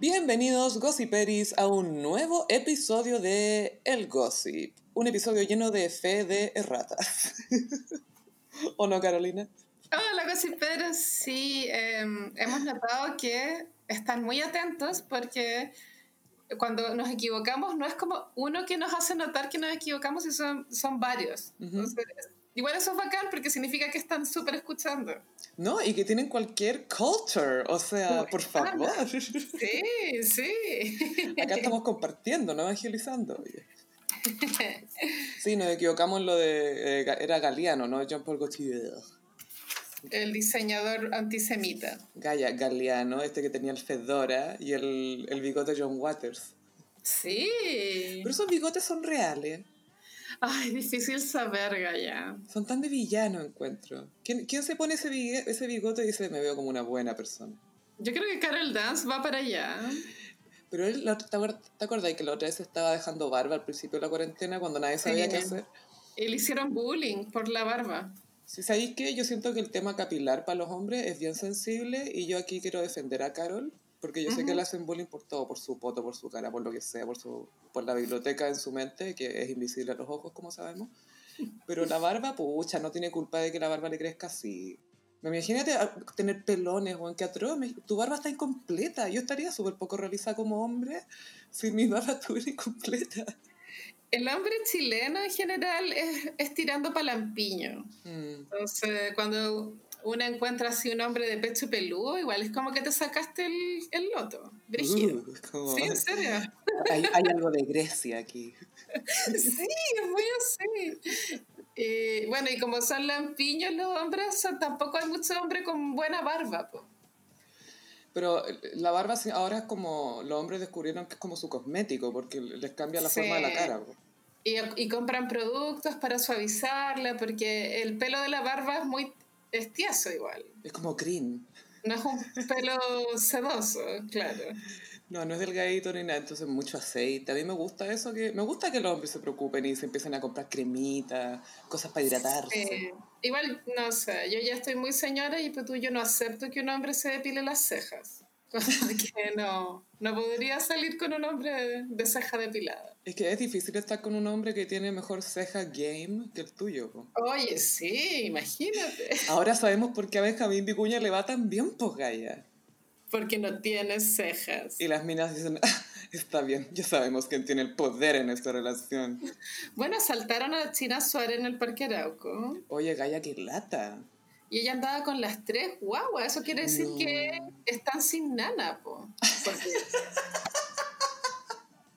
Bienvenidos, Gossiperis, a un nuevo episodio de El Gossip. Un episodio lleno de fe de erratas. ¿O no, Carolina? Hola, Gossiperos. Sí, em, hemos notado que están muy atentos porque cuando nos equivocamos no es como uno que nos hace notar que nos equivocamos y son, son varios. Entonces, igual eso es bacán porque significa que están súper escuchando. No, y que tienen cualquier culture, o sea, por favor. Sí, sí. Acá estamos compartiendo, no evangelizando. oye. Sí, nos equivocamos en lo de... eh, era Galeano, ¿no? Jean-Paul Gaultier. El diseñador antisemita. Gaya, Galeano, este que tenía el fedora y el, el bigote John Waters. Sí. Pero esos bigotes son reales. Ay, difícil saber, Gaya. Son tan de villano, encuentro. ¿Quién, quién se pone ese, bigue- ese bigote y dice, me veo como una buena persona? Yo creo que Carol Dance va para allá. Pero él, ¿te acuer- te acordás que la otra vez estaba dejando barba al principio de la cuarentena cuando nadie sabía Sí. qué hacer? Y le hicieron bullying por la barba. Si sabéis que yo siento que el tema capilar para los hombres es bien sensible y yo aquí quiero defender a Carol porque yo sé que le hacen bullying por todo, por su poto, por su cara, por lo que sea, por su por la biblioteca en su mente, que es invisible a los ojos, como sabemos. Pero la barba, pucha, no tiene culpa de que la barba le crezca así. Imagínate a- tener pelones, o que atroz. Tu barba está incompleta. Yo estaría súper poco realizada como hombre si mi barba estuviera incompleta. El hombre chileno en general es, es tirando palampiño. Mm. Entonces, cuando uno encuentra así un hombre de pecho peludo, igual es como que te sacaste el, el loto. Brígido. Uh, como- Sí, en serio. hay, hay algo de Grecia aquí. Sí, es muy así. Y, bueno, y como son lampiños los hombres, tampoco hay mucho hombre con buena barba. po. Pero eh, la barba ahora es como, los hombres descubrieron que es como su cosmético, porque les cambia la Sí. forma de la cara. po. Y, y compran productos para suavizarla, porque el pelo de la barba es muy es tieso igual. Es como green. No es un pelo sedoso, claro. No, no es delgadito ni nada, entonces mucho aceite. A mí me gusta eso, que me gusta que los hombres se preocupen y se empiecen a comprar cremitas, cosas para hidratarse. Igual, no sé, yo ya estoy muy señora y pues tú yo no acepto que un hombre se depile las cejas. Porque no, no podría salir con un hombre de, de ceja depilada. Es que es difícil estar con un hombre que tiene mejor ceja game que el tuyo. po. Oye, sí, imagínate. Ahora sabemos por qué a Benjamín Vicuña le va tan bien, pues Gaia. Porque no tienes cejas. Y las minas dicen, "Ah, está bien, ya sabemos quién tiene el poder en esta relación. Bueno, asaltaron a China Suárez en el Parque Arauco Oye, Gaia, qué lata. Y ella andaba con las tres guaguas. Eso quiere decir No. que están sin nana, po. Porque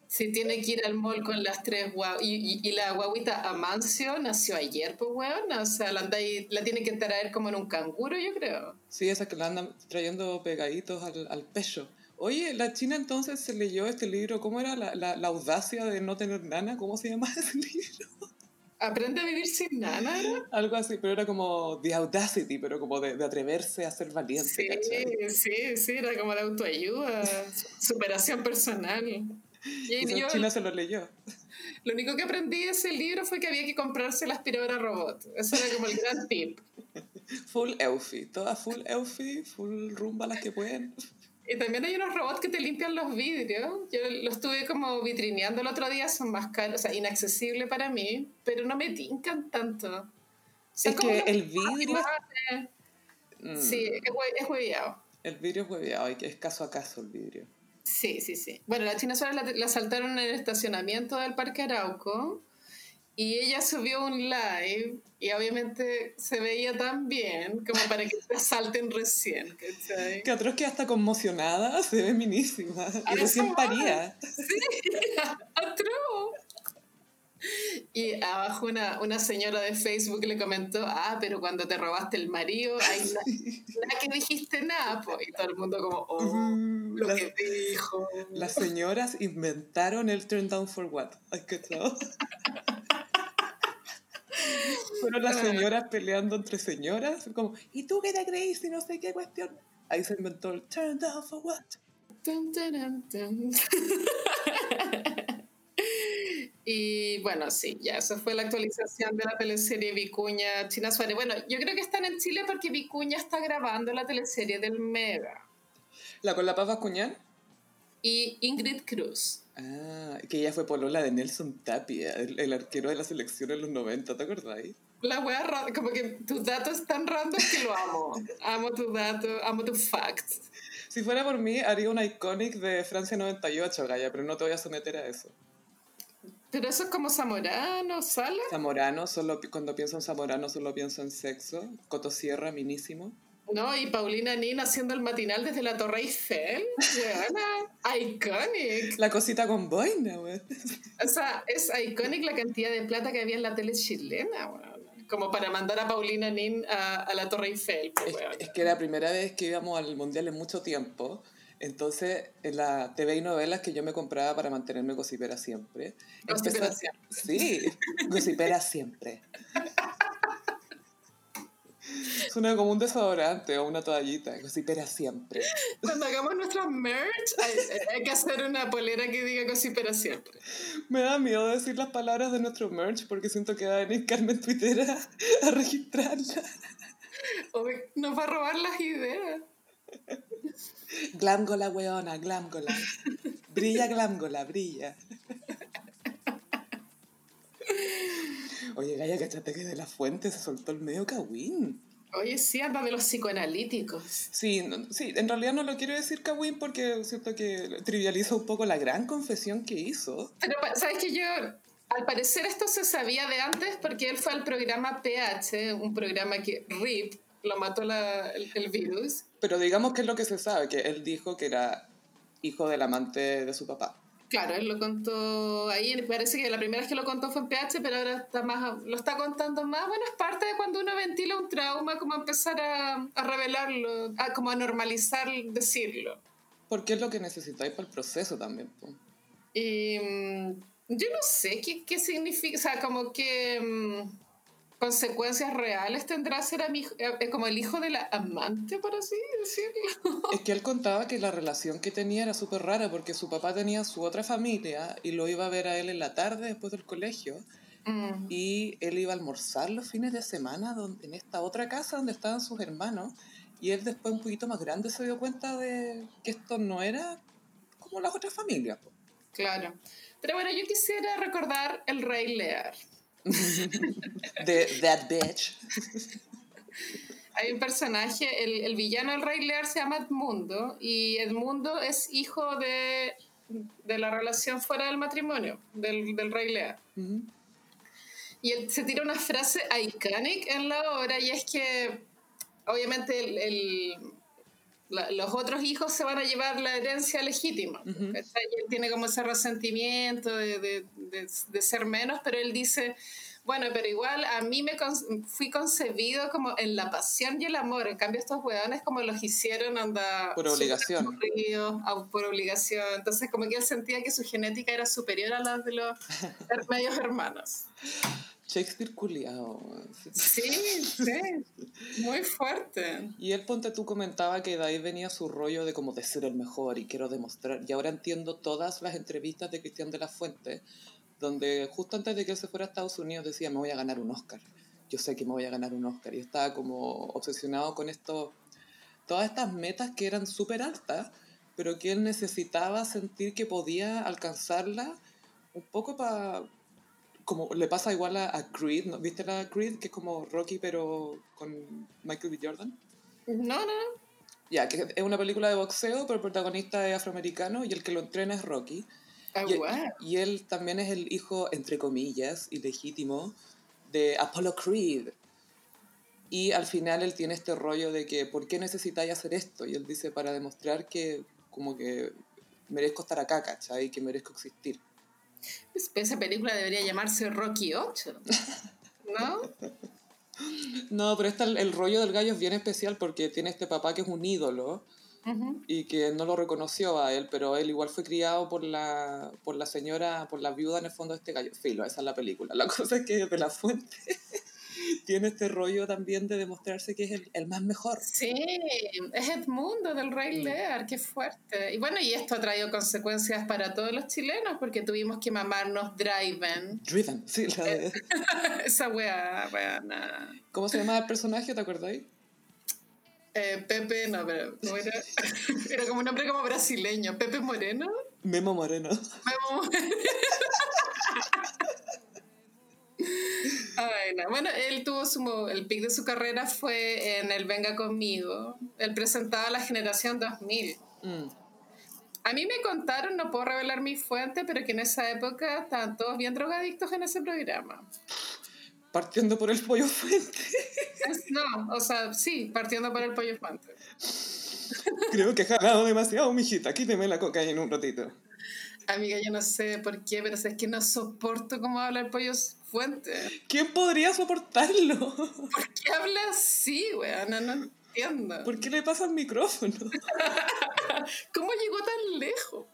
si tiene que ir al mall con las tres guaguas. Y, y- y la guaguita Amancio nació ayer, pues, weón. O sea, la, anda ahí- la tiene que traer como en un canguro, yo creo. Sí, esas que la andan trayendo pegaditos al, al pecho. Oye, la China entonces se leyó este libro, ¿cómo era? La, la, la audacia de no tener nana, ¿cómo se llama ese libro? Aprende a vivir sin nana, ¿no? Algo así, pero era como The Audacity, pero como de, de atreverse a ser valiente, Sí, ¿cachai? sí, sí, era como de autoayuda, superación personal. Y Y yo, China se lo leyó. lo único que aprendí de ese libro fue que había que comprarse la aspiradora robot. Eso era como el gran tip. Full Eufy, todas full Eufy, full rumba las que pueden. Y también hay unos robots que te limpian los vidrios. Yo los estuve como vitrineando el otro día, son más caros, o sea, inaccesibles para mí, pero no me tincan tanto. Son Es que el vidrio... Mm, Sí, es hue- es hueveado. El vidrio es y que es caso a caso el vidrio. Sí, sí, sí. Bueno, la China Suárez la, la saltaron en el estacionamiento del Parque Arauco y ella subió un live y obviamente se veía tan bien como para que te salten recién, ¿cachai? Que atroz que hasta conmocionada se ve minísima. A Y recién paría. ¡Atroz! Y abajo una, una señora de Facebook le comentó, ah, pero cuando te robaste el marido, ahí na- nada que dijiste nada, po. y todo el mundo como, oh, Uh, lo las, que dijo. las señoras inventaron el turn down for what. ¿Has cachado? Fueron las señoras peleando entre señoras, como, ¿y tú qué te creíste? Y no sé qué cuestión. Ahí se inventó el turn down for what. Y bueno, sí, ya, eso fue la actualización de la teleserie Vicuña China Suárez. Bueno, yo creo que están en Chile porque Vicuña está grabando la teleserie del Mega. ¿La con la paz Bascuñán? y Ingrid Cruz. Ah, que ella fue polola de Nelson Tapia, el, el arquero de la selección en los 90, ¿te acordáis? La wea, como que tus datos están random que lo amo. Amo tu dato, amo tus facts. Si fuera por mí, haría una iconic de Francia 98, Gaya, pero no te voy a someter a eso. Pero eso es como Zamorano, Sala. Zamorano, solo, cuando pienso en Zamorano solo pienso en sexo. Cotosierra, minísimo. No, y Paulina Nin haciendo el matinal desde la Torre Eiffel. Weona, iconic. La cosita con boina, güey. O sea, es iconic la cantidad de plata que había en la tele chilena, weona. Como para mandar a Paulina Nin a, a la Torre Eiffel, pues, Es, weona. es que era la primera vez que íbamos al mundial en mucho tiempo. Entonces, en la TV y novelas que yo me compraba para mantenerme gossipera siempre. Gossipera empezó- Sí, gossipera siempre. Suena como un desodorante o una toallita. Gossipera siempre. Cuando hagamos nuestra merch, hay, hay que hacer una polera que diga cosipera siempre. Me da miedo decir las palabras de nuestro merch porque siento que va a venir Carmen Twittera a registrarla. O nos va a robar las ideas. Glamgola, weona, glamgola. Brilla, glamgola, brilla. Oye, Gaya, ¿cachate que de la fuente se soltó el medio Kawin? Oye, sí, anda de los psicoanalíticos. Sí, no- sí, en realidad no lo quiero decir Kawin porque siento que trivializa un poco la gran confesión que hizo. Pero, ¿sabes que yo, al parecer esto se sabía de antes porque él fue al programa PH, un programa que RIP, lo mató la- el, el virus. Pero digamos que es lo que se sabe, que él dijo que era hijo del amante de su papá. Claro, él lo contó ahí, parece que la primera vez que lo contó fue en PH, pero ahora está más, lo está contando más. Bueno, es parte de cuando uno ventila un trauma, como empezar a, a revelarlo, a, como a normalizar decirlo. Porque es lo que necesitáis para el proceso también. Y mm, yo no sé qué, qué significa, o sea, como que mm, consecuencias reales tendrá ser a mi, eh, como el hijo de la amante, por así decirlo. Es que él contaba que la relación que tenía era súper rara porque su papá tenía su otra familia y lo iba a ver a él en la tarde después del colegio Mm. y él iba a almorzar los fines de semana donde, en esta otra casa donde estaban sus hermanos y él después un poquito más grande se dio cuenta de que esto no era como las otras familias. Claro. Pero bueno, yo quisiera recordar el Rey Lear. De That Bitch. Hay un personaje, el, el villano del Rey Lear se llama Edmundo y Edmundo es hijo de, de la relación fuera del matrimonio del, del Rey Lear. Ujú. Y él se tira una frase iconic en la obra y es que obviamente el- el- la- los otros hijos se van a llevar la herencia legítima. ¿cachai? Y él tiene como ese resentimiento de, de- de- de ser menos, pero él dice, bueno, pero igual a mí me con- fui concebido como en la pasión y el amor. En cambio estos hueones como los hicieron anda Por obligación. a- por obligación. Entonces como que él sentía que su genética era superior a la de los medios hermanos. Shakespeare culiao. Sí, sí, muy fuerte. Y él, ponte tú, comentaba que de ahí venía su rollo de como de ser el mejor y quiero demostrar. Y ahora entiendo todas las entrevistas de Cristian de la Fuente, donde justo antes de que él se fuera a Estados Unidos decía, me voy a ganar un Oscar. Yo sé que me voy a ganar un Oscar. Y estaba como obsesionado con esto, todas estas metas que eran súper altas, pero que él necesitaba sentir que podía alcanzarlas un poco para... Como le pasa igual a, a Creed, ¿no? ¿viste la Creed? Que es como Rocky pero con Michael B. Jordan. No, no, no. Ya, que es una película de boxeo, pero el protagonista es afroamericano y el que lo entrena es Rocky. Ah, Y, y él también es el hijo, entre comillas, ilegítimo de Apollo Creed. Y al final él tiene este rollo de que, ¿por qué necesitáis hacer esto? Y él dice, para demostrar que como que merezco estar acá, ¿cachai? Que merezco existir. Pues, Esa película debería llamarse Rocky 8. ¿No? No, pero el, rollo del gallo es bien especial porque tiene este papá que es un ídolo y que no lo reconoció a él, pero él igual fue criado por la, por la señora, por la viuda en el fondo de este gallo. Filo, esa es la película. La cosa es que de la fuente tiene este rollo también de demostrarse que es el, el más mejor. Sí, es Edmundo del Rey Mm. Lear, qué fuerte. Y bueno, y esto ha traído consecuencias para todos los chilenos porque tuvimos que mamarnos Driven. Driven, sí, la de- Esa weá, weá, nada. ¿Cómo se llama el personaje? ¿Te acordáis? Eh, Pepe, no, pero no era, era como un nombre como brasileño. Pepe Moreno. Memo Moreno. Memo Moreno. Ay, no. Bueno, él tuvo su, el pic de su carrera fue en el Venga Conmigo. Él presentaba la generación 2000. Mm. A mí me contaron, no puedo revelar mi fuente, pero que en esa época estaban todos bien drogadictos en ese programa. Partiendo por el pollo fuente. No, o sea, sí, partiendo por el pollo fuente. Creo que he jalado demasiado, mijita. Quíteme la cocaína un ratito. Amiga, yo no sé por qué, pero es que no soporto cómo habla el pollo fuente. ¿Quién podría soportarlo? ¿Por qué habla así, weón? No, no entiendo. ¿Por qué le pasa el micrófono? ¿Cómo llegó tan lejos?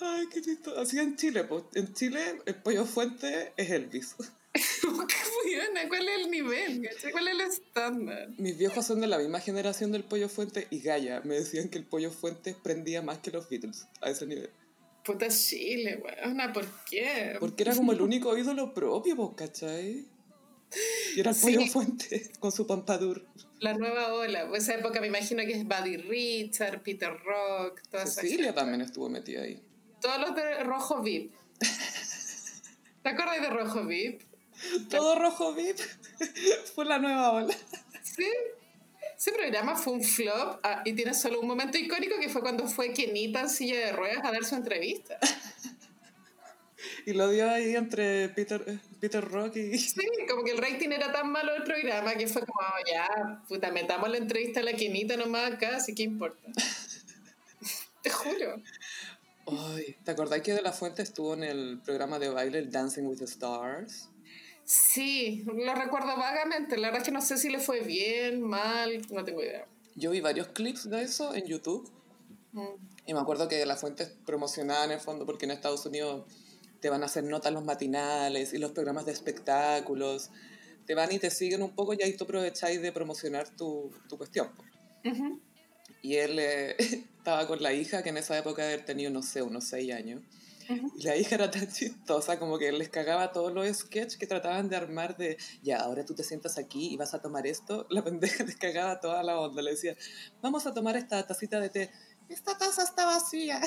Ay, qué listo. Así en Chile, pues. En Chile, el pollo fuente es Elvis. ¿cuál es el nivel? ¿Cuál es el estándar? Mis viejos son de la misma generación del pollo fuente y Gaia. Me decían que el pollo fuente prendía más que los Beatles a ese nivel. Puta Chile, weona, ¿por qué? Porque era como el único ídolo propio, pues, ¿cachai? Y era el pollo fuente con su pampadur. La nueva ola, pues esa época me imagino que es Buddy Richard, Peter Rock, toda Cecilia también estuvo metida ahí. Todos los de Rojo VIP. ¿Te acuerdas de Rojo VIP? Todo Rojo VIP fue la nueva ola. Sí. Ese programa fue un flop ah, y tiene solo un momento icónico que fue cuando fue Kenita en silla de ruedas a dar su entrevista. y lo dio ahí entre Peter, Peter Rock y... Sí, como que el rating era tan malo del programa que fue como, oh, ya, puta, metamos la entrevista a la Kenita nomás acá, así que importa. Te juro. Ay, ¿Te acordás que De La Fuente estuvo en el programa de baile el Dancing with the Stars? Sí, lo recuerdo vagamente. La verdad es que no sé si le fue bien, mal, no tengo idea. Yo vi varios clips de eso en YouTube. Mm. Y me acuerdo que la fuente promocionada en el fondo porque en Estados Unidos te van a hacer notas los matinales y los programas de espectáculos. Te van y te siguen un poco y ahí tú aprovecháis de promocionar tu, tu cuestión. Y él eh, estaba con la hija que en esa época había tenido, no sé, unos seis años. Y la hija era tan chistosa como que les cagaba todos los sketches que trataban de armar de, ya, ahora tú te sientas aquí y vas a tomar esto. La pendeja les cagaba toda la onda. Le decía, vamos a tomar esta tacita de té. Esta taza está vacía.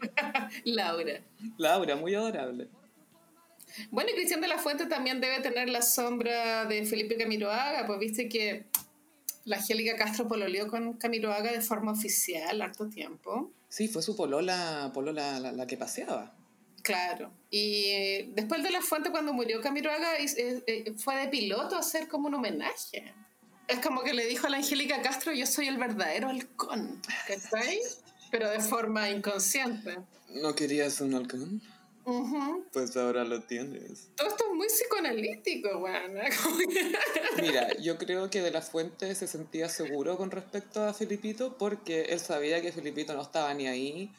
Laura. Laura, muy adorable. Bueno, y Cristian de la Fuente también debe tener la sombra de Felipe Camiroaga, pues viste que la Angélica Castro pololeó con Camiroaga de forma oficial harto tiempo. Sí, fue su polola, polola la, que paseaba. Claro. Y eh, después de La Fuente, cuando murió Camiroaga, eh, fue de piloto a hacer como un homenaje. Es como que le dijo a la Angélica Castro, yo soy el verdadero halcón, ¿cachai? Pero de forma inconsciente. ¿No querías un halcón? Pues ahora lo tienes. Todo esto es muy psicoanalítico, weón. Mira, yo creo que de la fuente se sentía seguro con respecto a Filipito porque él sabía que Filipito no estaba ni ahí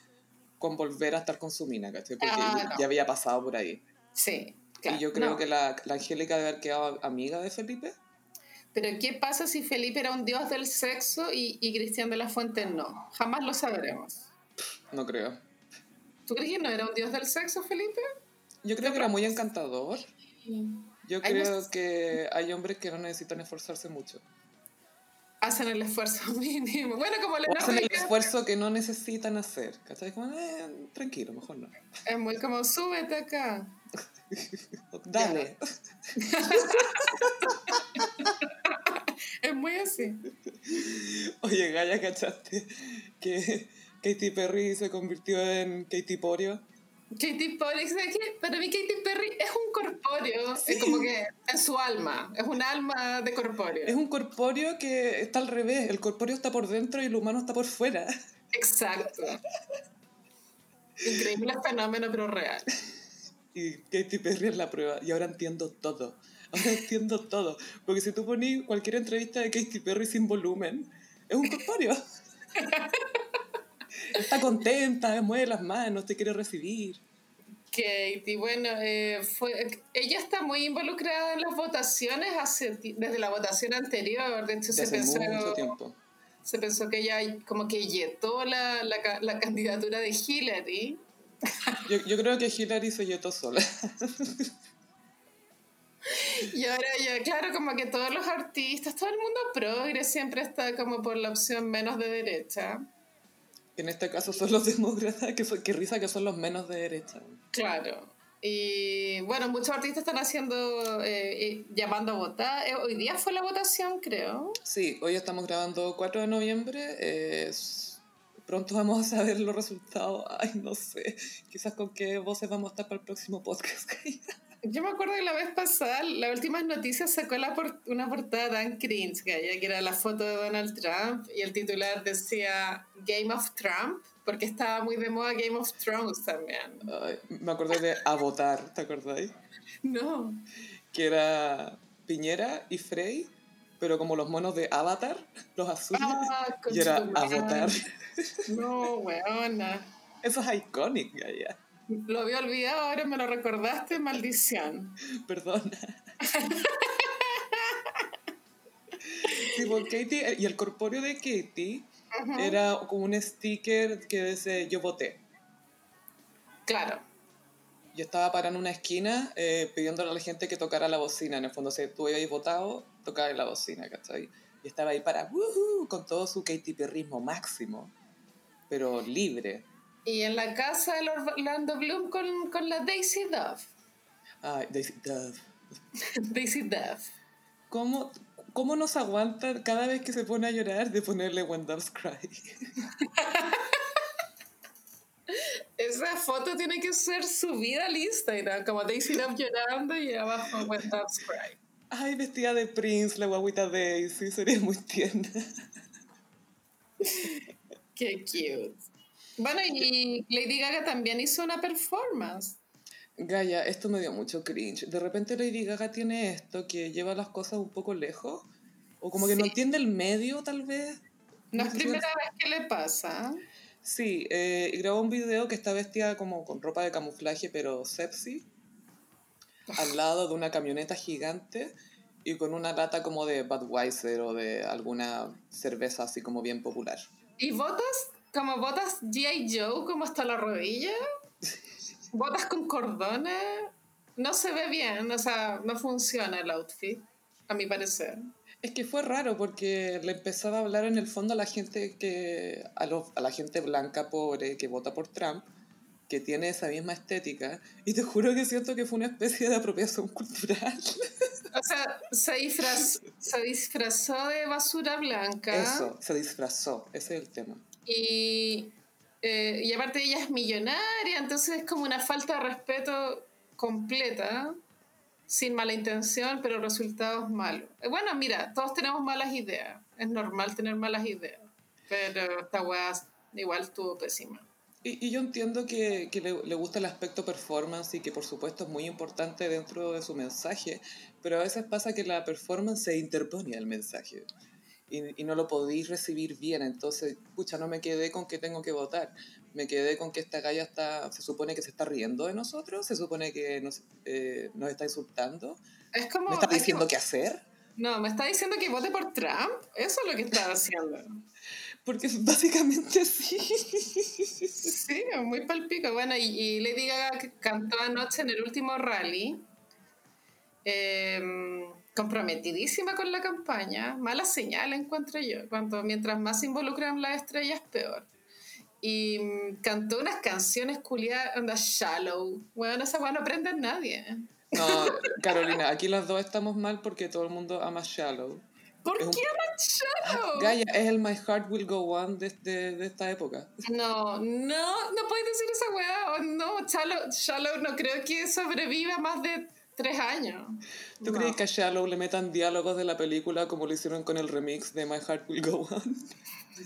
con volver a estar con su mina, ¿cachai? Porque ah, ya había pasado por ahí. Sí. Claro. Y yo creo que la, la Angélica debe haber quedado amiga de Felipe. Pero ¿qué pasa si Felipe era un dios del sexo y, y Cristian de la Fuente no? Jamás lo sabremos. No creo. ¿Tú crees que no era un dios del sexo, Felipe? Yo creo que era muy encantador. Yo creo que hay hombres que no necesitan esforzarse mucho. Hacen el esfuerzo mínimo. Bueno, como Leonardo Hacen el esfuerzo que no necesitan hacer. ¿Cachai? Como, eh, tranquilo, mejor no. Es muy como, súbete acá. Dale. es muy así. Oye, Gaya, ¿cachaste? Que Katy Perry se convirtió en Katy Porio. Katy Perry, ¿sabes qué? Para mí Katy Perry es un corpóreo, es como que es su alma, es un alma de corpóreo. Es un corpóreo que está al revés, el corpóreo está por dentro y el humano está por fuera. Exacto. Increíble fenómeno, pero real. Y Katy Perry es la prueba, y ahora entiendo todo. Ahora entiendo todo. Porque si tú pones cualquier entrevista de Katy Perry sin volumen, es un corpóreo. Está contenta, mueve las manos, te quiere recibir. Katie, bueno, eh, fue, ella está muy involucrada en las votaciones hace, desde la votación anterior. De hecho, se pensó, mucho tiempo. se pensó que ella como que yetó la, la, la candidatura de Hillary. Yo, yo, creo que Hillary se yetó sola. Y ahora ya, claro, como que todos los artistas, todo el mundo progre siempre está como por la opción menos de derecha. En este caso son los demócratas, que, son, que risa que son los menos de derecha. Claro. Y bueno, muchos artistas están haciendo, eh, eh, llamando a votar. Eh, hoy día fue la votación, creo. Sí, hoy estamos grabando 4 de noviembre. pronto vamos a saber los resultados. Ay, no sé. Quizás con qué voces vamos a estar para el próximo podcast. Yo me acuerdo que la vez pasada, la última noticia sacó la una portada tan cringe, que era la foto de Donald Trump y el titular decía Game of Trump, porque estaba muy de moda Game of Thrones también. me acordé de Avotar, ¿te acordáis? No. Que era Piñera y Frey, pero como los monos de Avatar, los azules, ah, y era Avotar. No, weona. Eso es icónico, ya. Lo había olvidado, ahora me lo recordaste, maldición. Perdona. sí, Katie, y el corpóreo de Katie era como un sticker que dice yo voté. Claro. Yo estaba parando en una esquina eh, pidiéndole a la gente que tocara la bocina. En el fondo, si tú habías votado, tocaba la bocina, ¿cachai? Y estaba ahí para, con todo su Katy Perrismo máximo, pero libre. Y en la casa de Orlando Bloom con, con la Daisy Dove. Ay, Daisy Dove. Daisy Dove. ¿Cómo, ¿Cómo nos aguanta cada vez que se pone a llorar de ponerle When Doves Cry? Esa foto tiene que ser subida al Instagram, como Daisy Dove llorando y abajo When Doves Cry. Ay, vestida de Prince, la guaguita Daisy, sería muy tierna. Qué cute. Bueno, y Lady Gaga también hizo una performance. Gaia, esto me dio mucho cringe. De repente Lady Gaga tiene esto que lleva las cosas un poco lejos. O como que no entiende el medio, tal vez. No, es primera vez que le pasa. Sí, eh, grabó un video que está vestida como con ropa de camuflaje, pero sexy. al lado de una camioneta gigante y con una lata como de Budweiser o de alguna cerveza así como bien popular. ¿Y botas? Como botas G.I. Joe, como hasta la rodilla, botas con cordones, no se ve bien, o sea, no funciona el outfit, a mi parecer. Es que fue raro porque le empezaba a hablar en el fondo a la gente que a, a la gente blanca pobre que vota por Trump, que tiene esa misma estética, y te juro que siento que fue una especie de apropiación cultural. O sea, se disfrazó, se disfrazó de basura blanca. Eso, se disfrazó, ese es el tema. Y, eh, y aparte ella es millonaria, entonces es como una falta de respeto completa, sin mala intención, pero resultados malos. Eh, bueno, mira, todos tenemos malas ideas, es normal tener malas ideas, pero esta weá igual estuvo pésima. Y, y, yo entiendo que, que le, le, gusta el aspecto performance y que por supuesto es muy importante dentro de su mensaje, pero a veces pasa que la performance se interpone al mensaje y, y, no lo podéis recibir bien. Entonces, pucha, no me quedé con que tengo que votar. Me quedé con que esta galla está, se supone que se está riendo de nosotros, se supone que nos, eh, nos está insultando. Es como, ¿Me está diciendo qué hacer? No, me está diciendo que vote por Trump. Eso es lo que está haciendo. Porque básicamente sí. Sí, muy palpico. Bueno, y, y Lady Gaga cantó anoche en el último rally. Eh, comprometidísima con la campaña, mala señal encuentro yo, cuanto mientras más se involucran las estrellas peor. Y mm, cantó unas canciones culiadas, onda shallow. Bueno, esa weá no aprende nadie. No, Carolina, aquí las dos estamos mal porque todo el mundo ama shallow. ¿Por qué ama shallow? Gaia, es el My Heart Will Go On de, de, esta época. No, no, no puedes decir esa weá. no, shallow, shallow no creo que sobreviva más de tres años. ¿Tú crees que a Shallow le metan diálogos de la película como lo hicieron con el remix de My Heart Will Go On?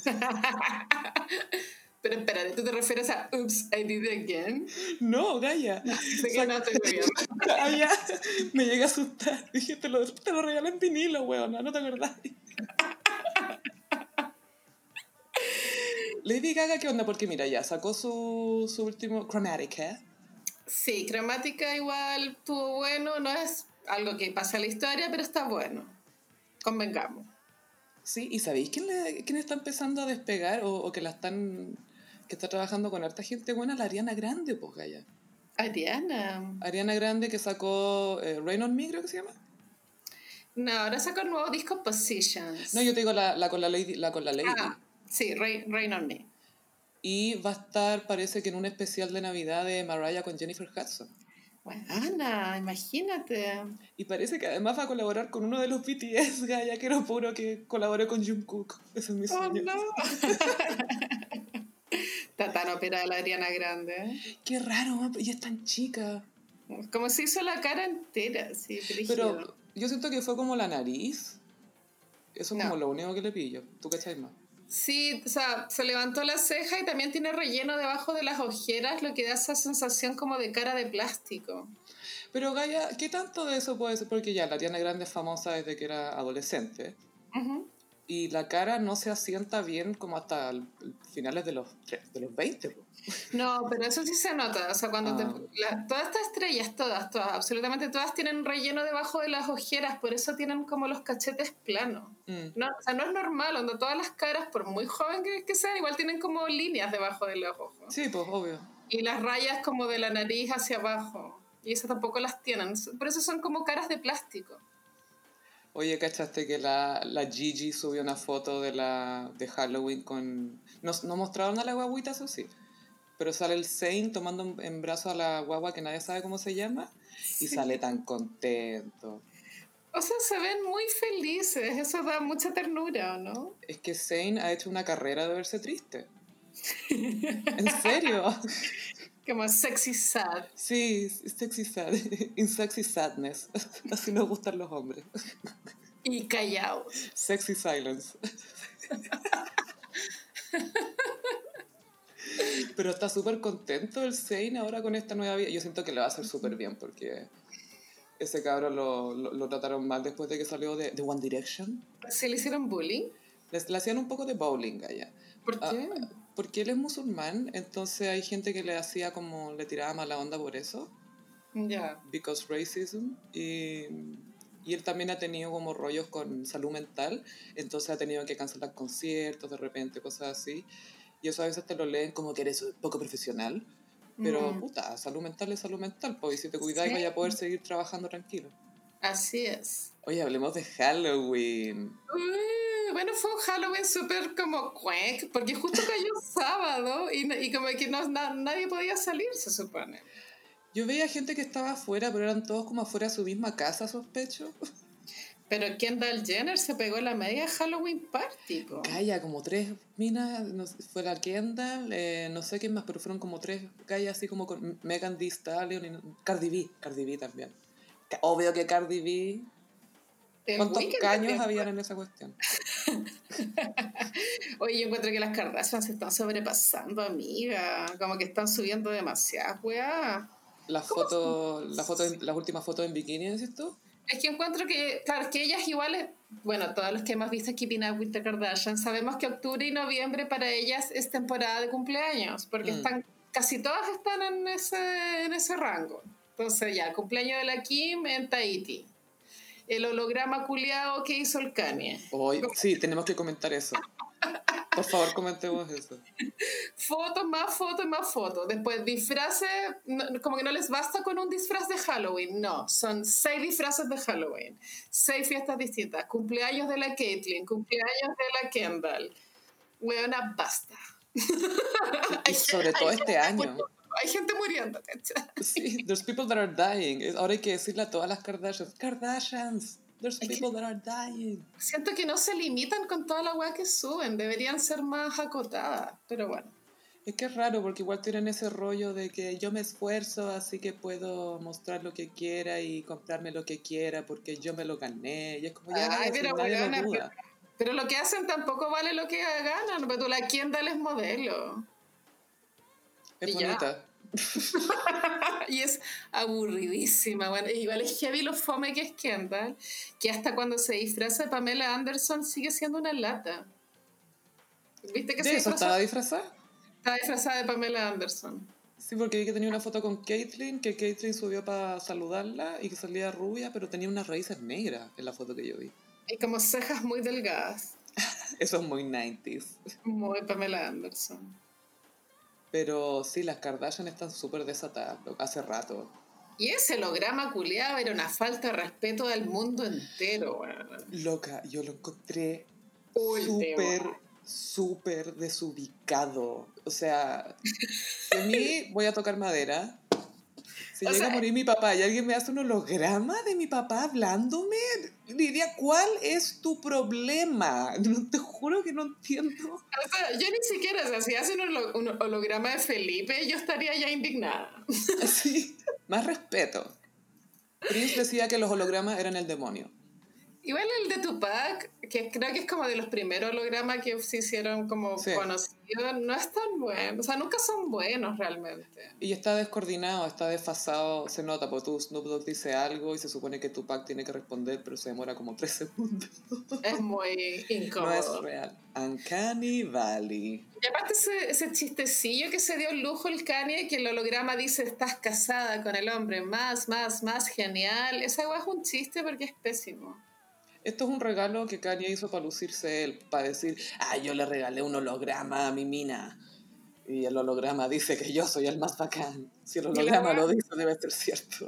Pero espérate, ¿tú te refieres a Oops, I Did It Again? No, Gaia. sé que no estoy Gaia, me llega a asustar. Dije, te lo, te lo regalé en vinilo, weón, no te acordás. Lady Gaga, ¿qué onda? Porque mira, ya sacó su, su último Chromatica. Sí, cromática igual estuvo bueno, no es algo que pasa a la historia, pero está bueno. Convengamos. Sí, ¿y sabéis quién, quién está empezando a despegar o, que la están que está trabajando con harta gente buena? La Ariana Grande, pues, Gaya. Ariana. Ariana Grande que sacó eh, Rain on Me, creo que se llama. No, ahora sacó el nuevo disco Positions. No, yo te digo la, la con la Lady. La con la lady. Ah, sí, Rain, Rain on Me. Y va a estar, parece que en un especial de Navidad de Mariah con Jennifer Hudson. Bueno, Ana, imagínate. Y parece que además va a colaborar con uno de los BTS, Gaya, que era puro que colaboré con Jungkook. Ese es mi Oh, sueño. no. Está tan operada la Ariana Grande. Qué raro, y es tan chica. Como se hizo la cara entera, sí. Pero yo siento que fue como la nariz. Eso es No. como lo único que le pillo. ¿Tú cachai más? Sí, o sea, se levantó la ceja y también tiene relleno debajo de las ojeras, lo que da esa sensación como de cara de plástico. Pero Gaia, ¿qué tanto de eso puede ser? Porque ya la Ariana Grande es famosa desde que era adolescente. Y la cara no se asienta bien como hasta el- el finales de los, de los 20. po. No, pero eso sí se nota. O sea, cuando te- Ah. la- todas estas estrellas, todas, todas, absolutamente todas tienen relleno debajo de las ojeras, por eso tienen como los cachetes planos. Mm. No, o sea, no es normal, donde todas las caras, por muy joven que, que sean, igual tienen como líneas debajo de los ojos. Sí, pues obvio. Y las rayas como de la nariz hacia abajo. Y esas tampoco las tienen. Por eso son como caras de plástico. Oye, ¿cachaste que la, la Gigi subió una foto de la de Halloween con... No, no mostraron a la guaguita, eso sí. Pero sale el Zane tomando en- brazo a la guagua que nadie sabe cómo se llama. Y Sí. sale tan contento. O sea, se ven muy felices. Eso da mucha ternura, ¿no? Es que Zane ha hecho una carrera de verse triste. ¿En serio? Como sexy sad. Sí, sexy sad. In sexy sadness. Así nos gustan los hombres. Y callado. Sexy silence. Pero está súper contento el Zane ahora con esta nueva vida. Yo siento que le va a hacer súper bien porque ese cabrón lo, lo, lo trataron mal después de que salió de, de One Direction. ¿Se le hicieron bullying? Les, le hacían un poco de bowling allá. ¿Por Ah, qué? Porque él es musulmán, entonces hay gente que le hacía como, le tiraba mala onda por eso. Ya. because racism y, y él también ha tenido como rollos con salud mental entonces ha tenido que cancelar conciertos de repente cosas así y eso a veces te lo leen como que eres poco profesional pero Mm. puta salud mental es salud mental pues y si te cuidas Sí. vaya a poder seguir trabajando tranquilo Así es. oye hablemos de Halloween Uh, bueno, fue un Halloween súper como cuec, porque justo cayó sábado y, y como que no, na- nadie podía salir, se supone. yo veía gente que estaba afuera pero eran todos como afuera de su misma casa sospecho Pero Kendall Jenner se pegó la media Halloween party, po. Calla, como tres minas, no sé, fue la Kendall, eh, no sé quién más, pero fueron como tres callas así como con Megan Thee Stallion y Cardi B, Cardi B también. Obvio que Cardi B, ¿cuántos caños habían en esa cuestión? Oye, yo encuentro que las Kardashian se están sobrepasando, amiga. Como que están subiendo demasiadas, weá. Las fotos, las fotos, las últimas fotos en bikini, ¿decís tú? Es que encuentro que, claro, que ellas iguales, bueno, todos los que hemos visto Keeping Up with the Kardashian, sabemos que octubre y noviembre para ellas es temporada de cumpleaños, porque Mm. están, casi todas están en ese, en ese rango. Entonces ya, el cumpleaños de la Kim en Tahiti. El holograma culiao que hizo el Kanye. Hoy, sí, tenemos que comentar eso. Por favor, comentemos eso. Fotos, más fotos, más fotos. Después disfraces, no- como que no les basta con un disfraz de Halloween, no, son seis disfraces de Halloween, seis fiestas distintas, cumpleaños de la Caitlyn, cumpleaños de la Kendall. Weona, basta. Y sobre todo este año. Hay gente muriendo, ¿cachai? Sí, there's people that are dying. Ahora hay que decirle a todas las Kardashians, Kardashians, there's people that are dying. Siento que no se limitan con toda la weá que suben, deberían ser más acotadas, pero bueno. Es que es raro porque igual tienen ese rollo de que yo me esfuerzo así que puedo mostrar lo que quiera y comprarme lo que quiera porque yo me lo gané. Y es como ya Ay, pero weona, duda. Pero lo que hacen tampoco vale lo que ganan, pero tú la Kendall es modelo. Es y ya. bonita. y es aburridísima. Bueno, igual es heavy lo fome que es Kendall, que hasta cuando se disfraza de Pamela Anderson sigue siendo una lata. ¿Viste que se ¿De eso disfraza? estaba disfrazada? Está disfrazada de Pamela Anderson. Sí, porque vi que tenía una foto con Caitlyn, que Caitlyn subió para saludarla y que salía rubia, pero tenía unas raíces negras en la foto que yo vi. Y como cejas muy delgadas. Eso es muy 90s. Muy Pamela Anderson. Pero sí, las Kardashian están súper desatadas, hace rato. Y ese holograma culiado era una falta de respeto del mundo entero, Loca, yo lo encontré súper, súper desubicado. O sea, a mí voy a tocar madera, si llega a morir mi papá y alguien me hace un holograma de mi papá hablándome, diría, ¿cuál es tu problema? No, te juro que no entiendo. O sea, yo ni siquiera, o sea, si hacen un holograma de Felipe, yo estaría ya indignada. Sí, más respeto. Prince decía que los hologramas eran el demonio. Igual el de Tupac, que creo que es como de los primeros hologramas que se hicieron como conocidos, no es tan bueno. O sea, nunca son buenos realmente. Y está descoordinado, está desfasado, se nota, porque tú Snoop Dogg dice algo y se supone que Tupac tiene que responder, pero se demora como tres segundos. Es muy incómodo. No es real. Uncanny Valley. Y aparte ese, ese chistecillo que se dio el lujo el Kanye, que el holograma dice, estás casada con el hombre más, más, más genial. Esa es un chiste porque es pésimo. Esto es un regalo que Kanye hizo para lucirse él, para decir, ah, yo le regalé un holograma a mi mina. Y el holograma dice que yo soy el más bacán. Si el holograma lo dice, debe ser cierto.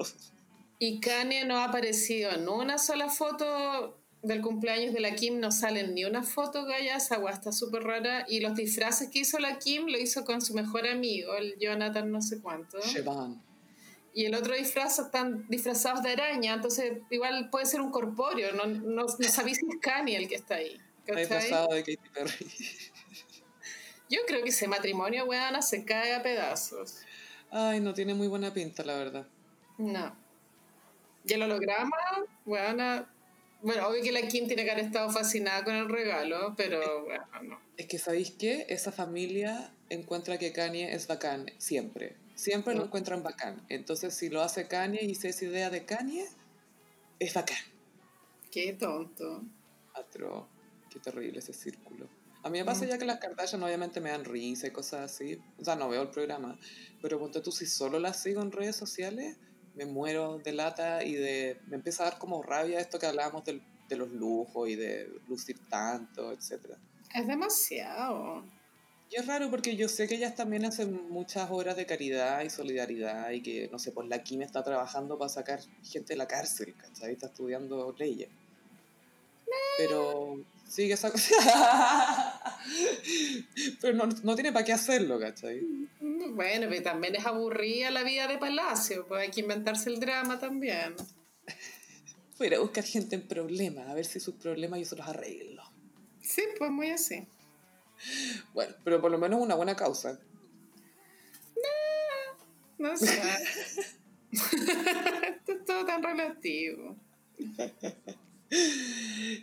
Y Kanye no ha aparecido en una sola foto del cumpleaños de la Kim, no salen ni una foto, Gaya, esa agua está súper rara. Y los disfraces que hizo la Kim lo hizo con su mejor amigo, el Jonathan no sé cuánto y el otro disfraz están disfrazados de araña, entonces igual puede ser un corpóreo, no, no, no sabéis si es Kanye el que está ahí. disfrazado de Katy Perry. Yo creo que ese matrimonio, weana, se cae a pedazos. Ay, no tiene muy buena pinta, la verdad. No. Y el holograma, weana, bueno, obvio que la Kim tiene que haber estado fascinada con el regalo, pero bueno, no. Es que, ¿sabéis qué? Esa familia encuentra que Kanye es bacán, siempre. Siempre lo encuentran bacán. Entonces, si lo hace Kanye y se esa idea de Kanye, es bacán. Qué tonto. Atro. Qué terrible ese círculo. A mí me pasa mm. ya que las Kardashian obviamente me dan risa y cosas así. O sea, no veo el programa. Pero ponte tú, si solo las sigo en redes sociales, me muero de lata y de... Me empieza a dar como rabia esto que hablábamos de, de los lujos y de lucir tanto, etc. Es demasiado. Y es raro porque yo sé que ellas también hacen muchas obras de caridad y solidaridad y que, no sé, pues la Kim está trabajando para sacar gente de la cárcel, ¿cachai? Está estudiando leyes. Pero sigue esa cosa. pero no, no tiene para qué hacerlo, ¿cachai? Bueno, pero también es aburrida la vida de Palacio, pues hay que inventarse el drama también. Fuera a buscar gente en problemas, a ver si sus problemas yo se los arreglo. Sí, pues muy así. Bueno, pero por lo menos una buena causa. No, no sé. Esto es todo tan relativo.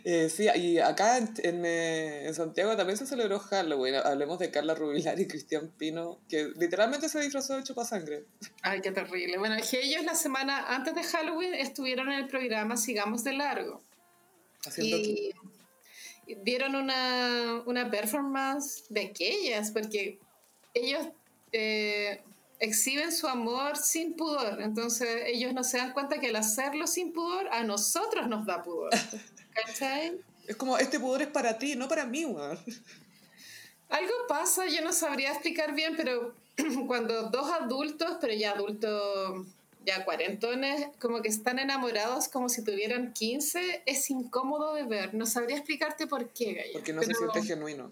Eh, sí, y acá en, eh, en, Santiago también se celebró Halloween. Hablemos de Carla Rubilar y Cristian Pino, que literalmente se disfrazó de chupasangre. Ay, qué terrible. Bueno, ellos la semana antes de Halloween estuvieron en el programa Sigamos de Largo. Haciendo y, dieron una, una performance de aquellas, porque ellos eh, exhiben su amor sin pudor, entonces ellos no se dan cuenta que al hacerlo sin pudor, a nosotros nos da pudor. ¿Cachai? Es como, este pudor es para ti, no para mí, Algo pasa, yo no sabría explicar bien, pero cuando dos adultos, pero ya adultos ya cuarentones, como que están enamorados como si tuvieran 15, es incómodo de ver. No sabría explicarte por qué, Gaya. Porque no se siente genuino.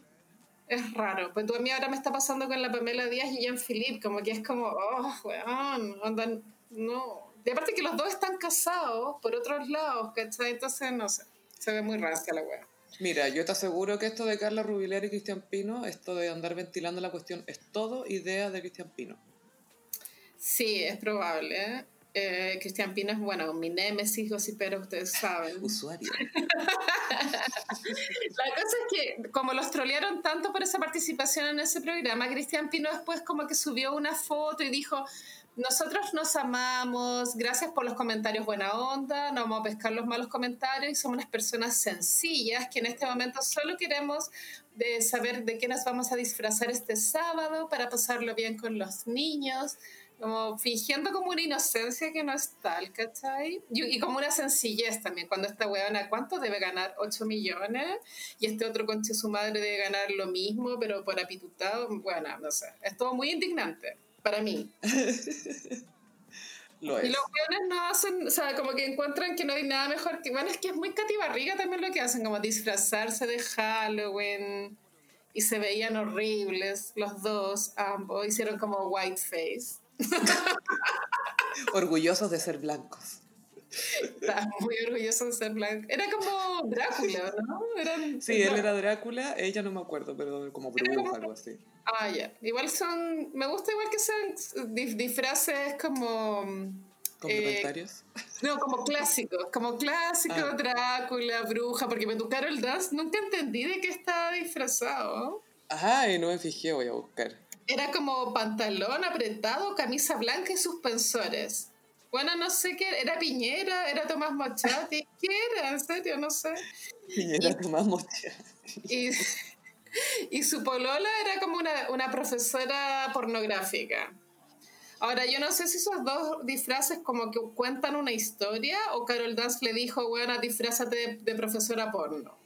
Es raro. Pues tú a mí ahora me está pasando con la Pamela Díaz y Jean Philippe, como que es como, oh, weón, andan, no. Y aparte que los dos están casados por otros lados, ¿cachai? Entonces, no sé, se ve muy rasca la weá. Mira, yo te aseguro que esto de Carla Rubilar y Cristian Pino, esto de andar ventilando la cuestión, es todo idea de Cristian Pino. Sí, es probable. Eh, Cristian Pino es, bueno, mi némesis, pero ustedes saben. Usuario. La cosa es que, como los trolearon tanto por esa participación en ese programa, Cristian Pino después como que subió una foto y dijo, nosotros nos amamos, gracias por los comentarios buena onda, no vamos a pescar los malos comentarios y somos unas personas sencillas que en este momento solo queremos de saber de qué nos vamos a disfrazar este sábado para pasarlo bien con los niños como fingiendo como una inocencia que no es tal, ¿cachai? Y, y como una sencillez también, cuando esta weona, ¿cuánto debe ganar? 8 millones, y este otro conche su madre debe ganar lo mismo, pero por apitutado, bueno, no sé, es todo muy indignante, para mí. Lo Y es. los weones no hacen, o sea, como que encuentran que no hay nada mejor que. Bueno, es que es muy catibarriga también lo que hacen, como disfrazarse de Halloween. Y se veían horribles, los dos, ambos. Hicieron como whiteface. Orgullosos de ser blancos. Estaba muy orgulloso de ser blanco. Era como Drácula, ¿no? Eran, Sí, él era Drácula, ella no me acuerdo, pero como bruja, algo así. Ah, ya. Igual son. Me gusta igual que sean disfraces como. ¿Complementarios? No, como clásicos, como clásico Ah. Drácula, bruja, porque me tocaron el dance, nunca entendí de qué estaba disfrazado. Ajá, y no me fijé, voy a buscar. Era como pantalón apretado, camisa blanca y suspensores. Bueno, no sé qué, era Piñera, era Tomás Mochati, ¿qué era? En serio, no sé. Piñera Tomás Mocha. Y, y su polola era como una, una profesora pornográfica. Ahora, yo no sé si esos dos disfraces como que cuentan una historia o Carol Dance le dijo, bueno, disfrázate de, de profesora porno.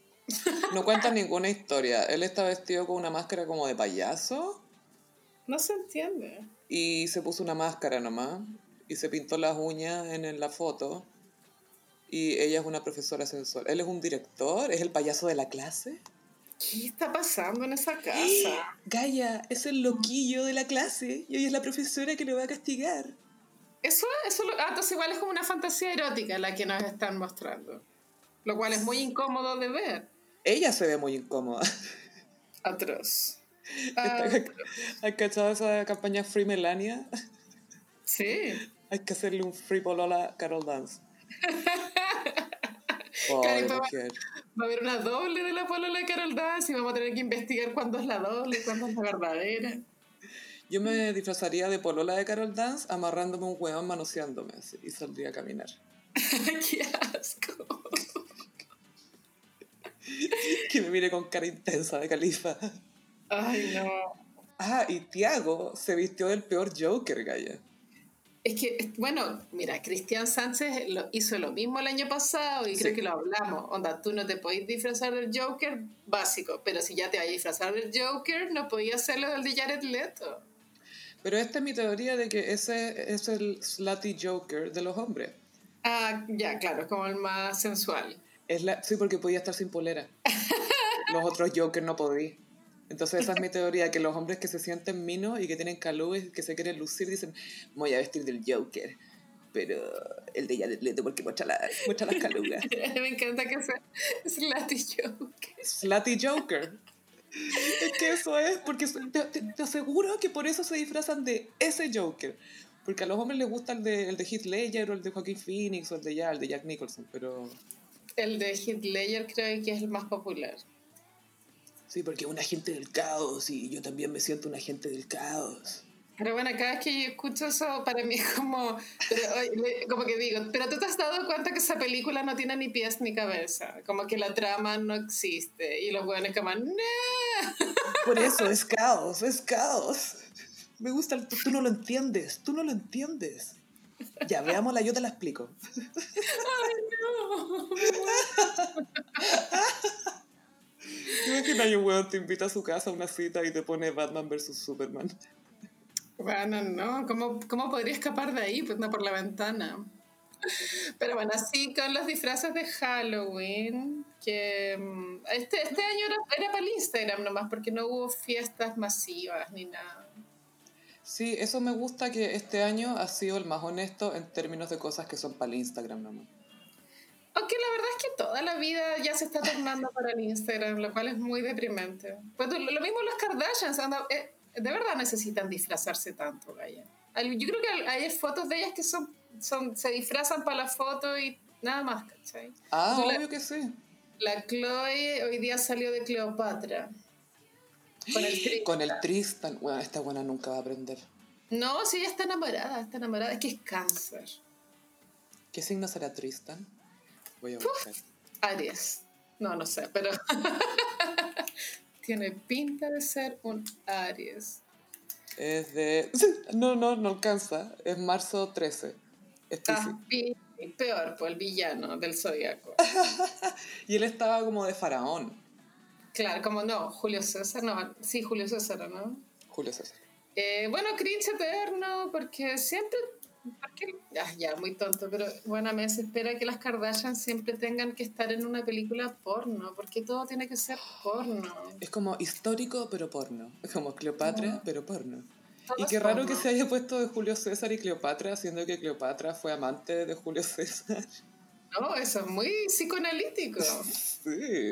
No cuenta ninguna historia. Él está vestido con una máscara como de payaso No se entiende. y se puso una máscara nomás y se pintó las uñas en, la foto y ella es una profesora sensual. Él es un director, es el payaso de la clase. ¿Qué está pasando en esa casa? Gaia, es el loquillo de la clase y hoy es la profesora que lo va a castigar. Eso, eso ah, entonces igual es como una fantasía erótica la que nos están mostrando. Lo cual es muy incómodo de ver. Ella se ve muy incómoda. Atroz. Ah, ¿Has cachado esa campaña Free Melania? sí. Hay que hacerle un free polola a Carol Dance. Mujer. Va a haber una doble de la polola de Carol Dance y vamos a tener que investigar cuándo es la doble y cuándo es la verdadera. Yo me disfrazaría de polola de Carol Dance amarrándome un hueón manoseándome así, y saldría a caminar. ¡Qué asco! Que me mire con cara intensa de califa. Ay, no. Ah, y Tiago se vistió del peor Joker, Gaya. Es que, bueno, mira, Cristian Sánchez lo, hizo lo mismo el año pasado y Sí. creo que lo hablamos. Onda, tú no te podés disfrazar del Joker básico, pero si ya te vas a disfrazar del Joker, no podías hacerlo del de Jared Leto. Pero esta es mi teoría de que ese es el slutty Joker de los hombres. Ah, ya, claro, es como el más sensual. Es la, sí, porque podía estar sin polera. Los otros Joker no podí. Entonces esa es mi teoría, que los hombres que se sienten minos y que tienen calor y que se quieren lucir dicen, voy a vestir del Joker. Pero el de Jared Leto porque muestra, la, muestra las calugas. Me encanta que sea Slutty Joker. Slutty Joker. Es que eso es, porque te, te- te aseguro que por eso se disfrazan de ese Joker. Porque a los hombres les gusta el de, el de Heath Ledger o el de Joaquin Phoenix o el de, ya, el de Jack Nicholson, pero... El de Heath Ledger creo que es el más popular. Sí, porque un agente del caos y yo también me siento un agente del caos. Pero bueno, cada vez que yo escucho eso, para mí es como, pero, como que digo, pero tú te has dado cuenta que esa película no tiene ni pies ni cabeza, como que la trama no existe y los buenos como, no. Por eso es caos, es caos. Me gusta, el, tú, tú no lo entiendes, tú no lo entiendes. Ya, veámosla, yo te la explico. Imagina que un weón te invita a su casa a una cita y te pone Batman versus Superman. Bueno, no, ¿cómo, ¿cómo podría escapar de ahí? Pues no por la ventana. Pero bueno, así con los disfraces de Halloween, que mm, este, este año era, era para el Instagram nomás, porque no hubo fiestas masivas ni nada. Sí, eso me gusta que este año ha sido el más honesto en términos de cosas que son para el Instagram nomás. Aunque la verdad es que toda la vida ya se está tornando para el Instagram, lo cual es muy deprimente. Pues lo mismo los Kardashians, anda- eh, de verdad necesitan disfrazarse tanto, Gaya. Yo creo que hay fotos de ellas que son, son se disfrazan para la foto y nada más, ¿cachai? Ah, la- obvio que sí. La Chloe hoy día salió de Cleopatra. Con el tri- Con el Tristan, bueno, esta buena nunca va a aprender. No, sí, ella está enamorada, está enamorada. Es que es cáncer. ¿Qué signo será Tristan? Voy a buscar. Aries. No, no sé, pero tiene pinta de ser un Aries. Es de... No, no, no alcanza. Es marzo 13. Es ah, peor, pues el villano del zodiaco. y él estaba como de faraón. Claro, como no, Julio César, no, sí, Julio César, ¿no? Julio César. Eh, bueno, cringe eterno, porque siempre ya, ya, muy tonto, pero bueno, me desespera que las Kardashian siempre tengan que estar en una película porno, porque todo tiene que ser porno. Es como histórico, pero porno. Es como Cleopatra, pero porno. y qué raro que se haya puesto de Julio César y Cleopatra, siendo que Cleopatra fue amante de Julio César. No, eso es muy psicoanalítico. Sí.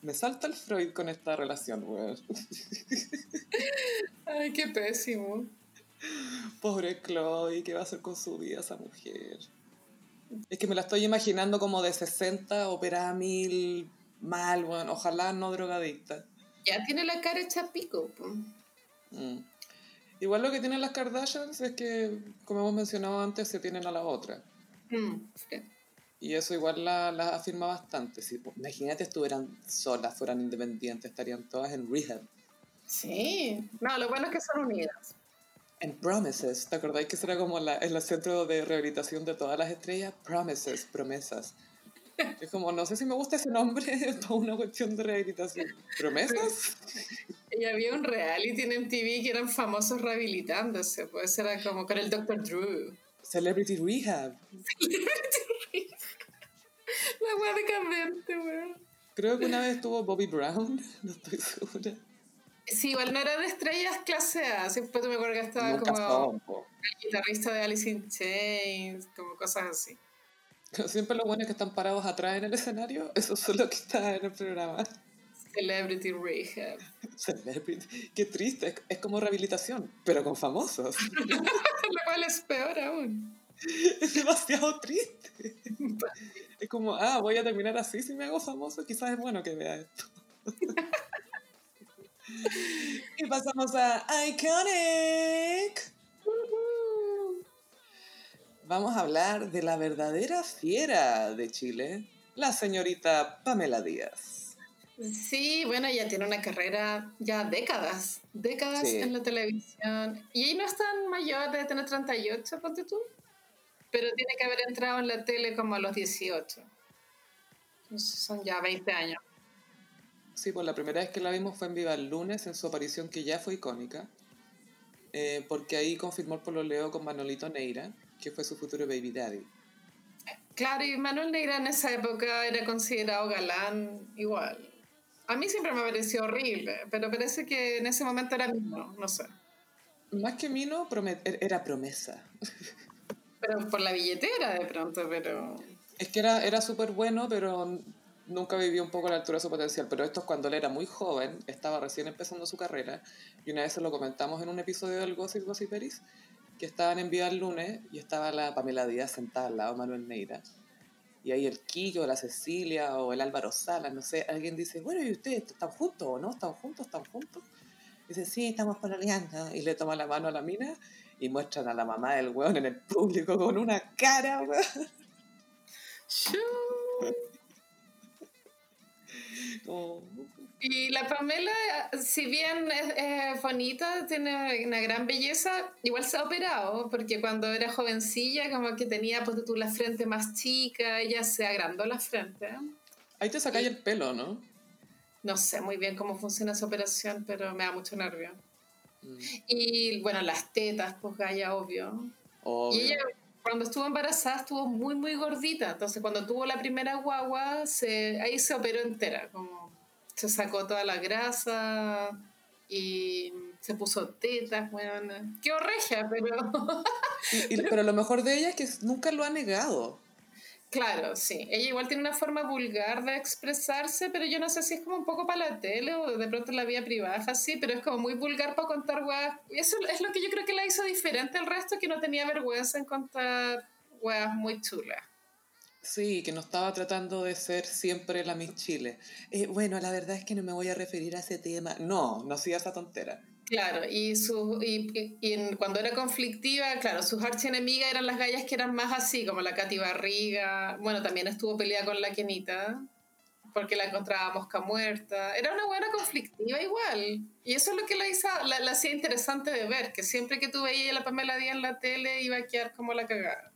Me salta el Freud con esta relación, weón. Ay, qué pésimo. Pobre Chloe, ¿qué va a hacer con su vida esa mujer? Es que me la estoy imaginando como de 60, operada mil, mal, bueno, ojalá no drogadicta. Ya tiene la cara hecha pico. Mm. Igual lo que tienen las Kardashians es que, como hemos mencionado antes, se tienen a la otra. Mm, y eso igual la, la afirma bastante. Si, imagínate estuvieran solas, fueran independientes, estarían todas en rehab. Sí, no, lo bueno es que son unidas. En Promises, ¿te acordáis que será como la, el centro de rehabilitación de todas las estrellas? Promises, promesas. Es como, no sé si me gusta ese nombre para una cuestión de rehabilitación. ¿Promesas? Y había un reality en MTV que eran famosos rehabilitándose, pues era como con el Dr. Drew. Celebrity Rehab. Celebrity Rehab. La wea decadente, weón. Creo que una vez estuvo Bobby Brown, no estoy segura. Sí, igual no eran estrellas clase A. Siempre me acuerdo que estaba como el guitarrista de Alice in Chains, como cosas así. Siempre lo bueno es que están parados atrás en el escenario. Eso es lo que está en el programa. Celebrity Rehab. Celebrity. Qué triste. Es como rehabilitación, pero con famosos. lo cual es peor aún. Es demasiado triste. es como, ah, voy a terminar así si me hago famoso. Quizás es bueno que vea esto. Y pasamos a Iconic. Vamos a hablar de la verdadera fiera de Chile, la señorita Pamela Díaz. Sí, bueno, ella tiene una carrera ya décadas, décadas en la televisión. Y ella no es tan mayor, de tener 38, ponte tú. Pero tiene que haber entrado en la tele como a los 18. son ya 20 años. Sí, pues la primera vez que la vimos fue en Viva el Lunes, en su aparición que ya fue icónica, eh, porque ahí confirmó el pololeo con Manolito Neira, que fue su futuro baby daddy. Claro, y Manuel Neira en esa época era considerado galán igual. A mí siempre me pareció horrible, pero parece que en ese momento era Mino, no sé. Más que Mino, er, era promesa. Pero por la billetera de pronto, pero... Es que era, era súper bueno, pero nunca vivió un poco a la altura de su potencial, pero esto es cuando él era muy joven, estaba recién empezando su carrera, y una vez se lo comentamos en un episodio del Gossip Gossiperis, que estaban en Vida el lunes y estaba la Pamela Díaz sentada al lado de Manuel Neira. Y ahí el Quillo, la Cecilia o el Álvaro Salas, no sé, alguien dice, bueno, ¿y ustedes están juntos o no? ¿Están juntos? ¿Están juntos? dice, sí, estamos pololeando. Y le toma la mano a la mina y muestran a la mamá del weón en el público con una cara, weón. Y la Pamela, si bien es, bonita, tiene una gran belleza, igual se ha operado, porque cuando era jovencilla, como que tenía, pues tú, la frente más chica, ella se agrandó la frente. Ahí te sacáis el pelo, ¿no? No sé muy bien cómo funciona esa operación, pero me da mucho nervio. Mm. Y bueno, las tetas, pues Gaya, obvio. obvio. Y ella cuando estuvo embarazada estuvo muy, muy gordita. Entonces, cuando tuvo la primera guagua, se, ahí se operó entera. Se sacó toda la grasa y se puso tetas, bueno. Qué horreja, pero... pero lo mejor de ella es que nunca lo ha negado. Claro, sí. Ella igual tiene una forma vulgar de expresarse, pero yo no sé si es como un poco para la tele o de pronto la vida privada, así, pero es como muy vulgar para contar weas. Y eso es lo que yo creo que la hizo diferente al resto, que no tenía vergüenza en contar weas muy chulas. Sí, que no estaba tratando de ser siempre la Miss Chile. Eh, bueno, la verdad es que no me voy a referir a ese tema. No, no hacía esa tontera. Claro, y, su, y, y cuando era conflictiva, claro, sus archienemigas eran las gallas que eran más así, como la Katy Barriga. Bueno, también estuvo peleada con la Kenita, porque la encontraba mosca muerta. Era una buena conflictiva igual. Y eso es lo que la, hizo, la, hacía interesante de ver, que siempre que tú veías la Pamela Díaz en la tele iba a quedar como la cagada.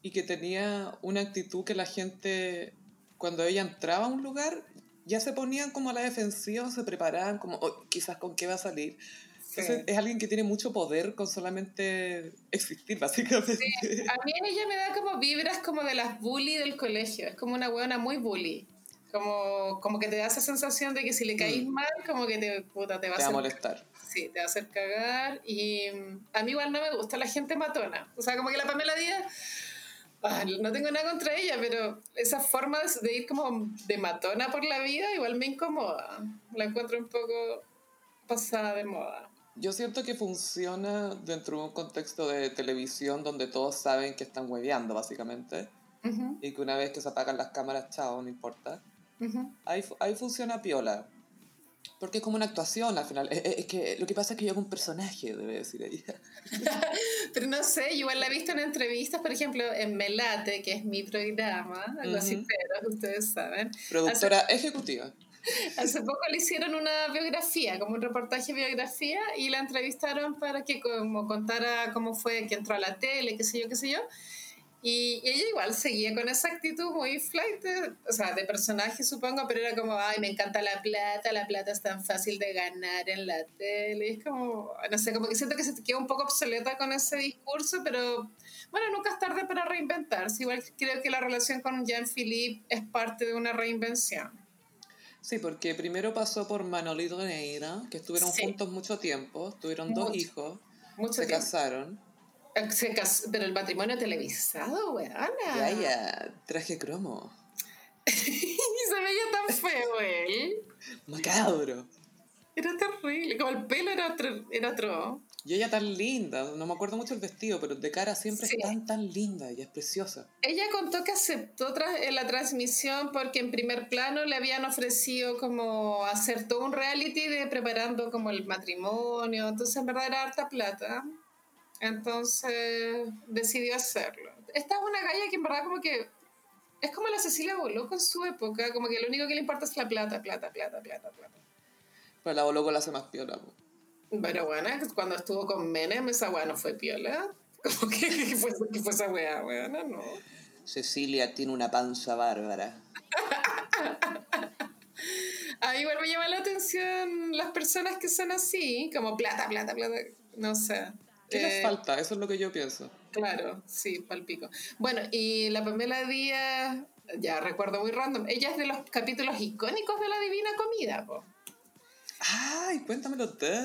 Y que tenía una actitud que la gente, cuando ella entraba a un lugar, ya se ponían como a la defensiva, se preparaban como, "Oh, quizás con qué va a salir. Entonces, es alguien que tiene mucho poder con solamente existir, básicamente. A mí ella me da como vibras como de las bully del colegio. Es como una buena muy bully. Como, como que te da esa sensación de que si le caís mal, como que te, puta, te va Mm. Te va a molestar. Sí, te va a hacer cagar. Y mm, a mí igual no me gusta la gente matona. O sea, como que la Pamela Díaz, ah, no tengo nada contra ella, pero esa forma de, ir como de matona por la vida igual me incomoda. La encuentro un poco pasada de moda. Yo siento que funciona dentro de un contexto de televisión donde todos saben que están hueveando, básicamente. Y que una vez que se apagan las cámaras, chao, no importa. ujú. Ahí, fu- ahí funciona piola. Porque es como una actuación al final. Es, es- es que lo que pasa es que yo hago un personaje, debe decir ella. Pero no sé, igual la he visto en entrevistas, por ejemplo, en Melate, que es mi programa, algo así, pero ustedes saben. Productora ejecutiva. Hace poco le hicieron una biografía, como un reportaje biografía, y la entrevistaron para que como contara cómo fue que entró a la tele, qué sé yo, qué sé yo. Y, y ella igual seguía con esa actitud muy flight, de- o sea, de personaje supongo, pero era como, ay, me encanta la plata, la plata es tan fácil de ganar en la tele. Y es como, no sé, como que siento que se queda un poco obsoleta con ese discurso, pero bueno, nunca es tarde para reinventarse. Igual creo que la relación con Jean-Philippe es parte de una reinvención. Sí, porque primero pasó por Manolito Neira, que estuvieron Sí. juntos mucho tiempo, tuvieron dos Mucho. hijos, Mucho se tiempo. casaron. Se cas- pero el matrimonio televisado, weona. Ya, ya, traje cromo. y se veía tan feo él. Macabro. Era terrible. Como el pelo era otro. Era otro. Y ella tan linda, no me acuerdo mucho el vestido, pero de cara siempre Sí. es tan, tan linda, ella es preciosa. Ella contó que aceptó tras- en la transmisión porque en primer plano le habían ofrecido como hacer todo un reality de preparando como el matrimonio. Entonces en verdad era harta plata. Entonces decidió hacerlo. Esta es una galla que en verdad como que es como la Cecilia Boló con su época, como que lo único que le importa es la plata, plata, plata, plata, plata. Pero la Boloco la hace más piola. Pero bueno, cuando estuvo con Menem, esa weá no fue piola. Como que, que fue, que fue esa weá, weona, no. Cecilia tiene una panza bárbara. A mí igual me llama la atención las personas que son así, como plata, plata, plata, no sé. ¿Qué les Eh, falta? Eso es lo que yo pienso. Claro, sí, palpico. Bueno, y la Pamela Díaz, ya recuerdo muy random, ella es de los capítulos icónicos de la Divina Comida, po. ¡Ay, cuéntamelo todo!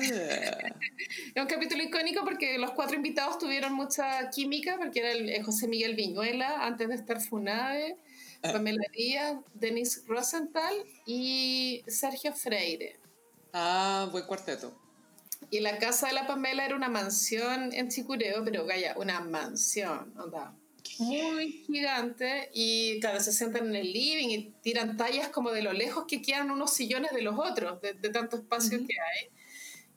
Es un capítulo icónico porque los cuatro invitados tuvieron mucha química, porque era el, eh, José Miguel Viñuela, antes de estar Funade, Pamela Díaz, Denise Rosenthal y Sergio Freire. Ah, buen cuarteto. Y la casa de la Pamela era una mansión en Chicureo, pero vaya, una mansión, onda, muy gigante. Y claro, se sientan en el living y tiran tallas como de lo lejos que quedan unos sillones de los otros, de, de tanto espacio que hay.